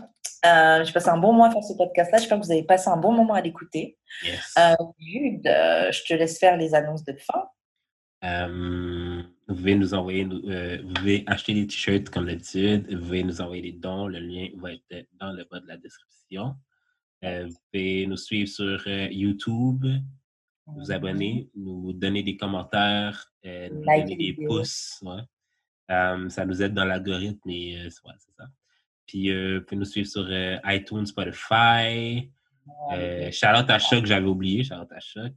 J'ai passé un bon moment à faire ce podcast-là. J'espère que vous avez passé un bon moment à l'écouter.
Yes.
Jude, je te laisse faire les annonces de fin.
Euh, vous pouvez nous envoyer, euh, vous pouvez acheter des t-shirts comme d'habitude. Vous pouvez nous envoyer des dons. Le lien va être dans le bas de la description. Euh, vous pouvez nous suivre sur euh, YouTube, vous abonner, nous donner des commentaires, euh, nous
Like
donner des pouces. ouais. Euh, ça nous aide dans l'algorithme et ouais, c'est ça. Puis vous pouvez nous suivre sur iTunes, Spotify. Charlotte à Choc, j'avais oublié. Charlotte à Choc.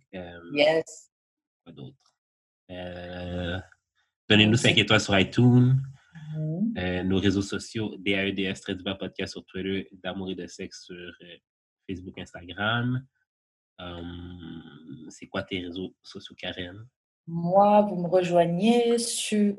Yes.
Quoi d'autre? Euh, Donnez-nous 5 étoiles sur iTunes.
Mhm.
Euh, nos réseaux sociaux, DAEDS, très bas podcast sur Twitter, d'amour et de sexe sur euh, Facebook, Instagram. Euh, c'est quoi tes réseaux sociaux, Karen?
Moi, vous me rejoignez sur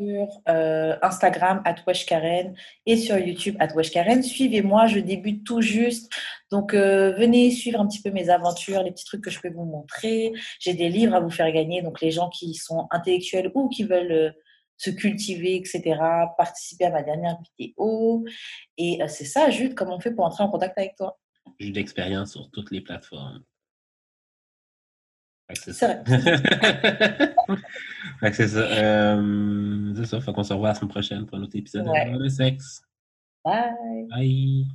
euh, Instagram, at Karen, et sur YouTube, at Karen. Suivez-moi, je débute tout juste. Donc, euh, venez suivre un petit peu mes aventures, les petits trucs que je peux vous montrer. J'ai des livres à vous faire gagner. Donc, les gens qui sont intellectuels ou qui veulent euh, se cultiver, etc., participer à ma dernière vidéo. Et c'est ça, Jude, comment on fait pour entrer en contact avec toi?
J'ai d'expérience sur toutes les plateformes. C'est
ça. <laughs>
c'est ça. Euh, c'est ça. Faut qu'on se revoit la semaine prochaine pour un autre épisode
ouais.
de sexe.
Bye.
Bye.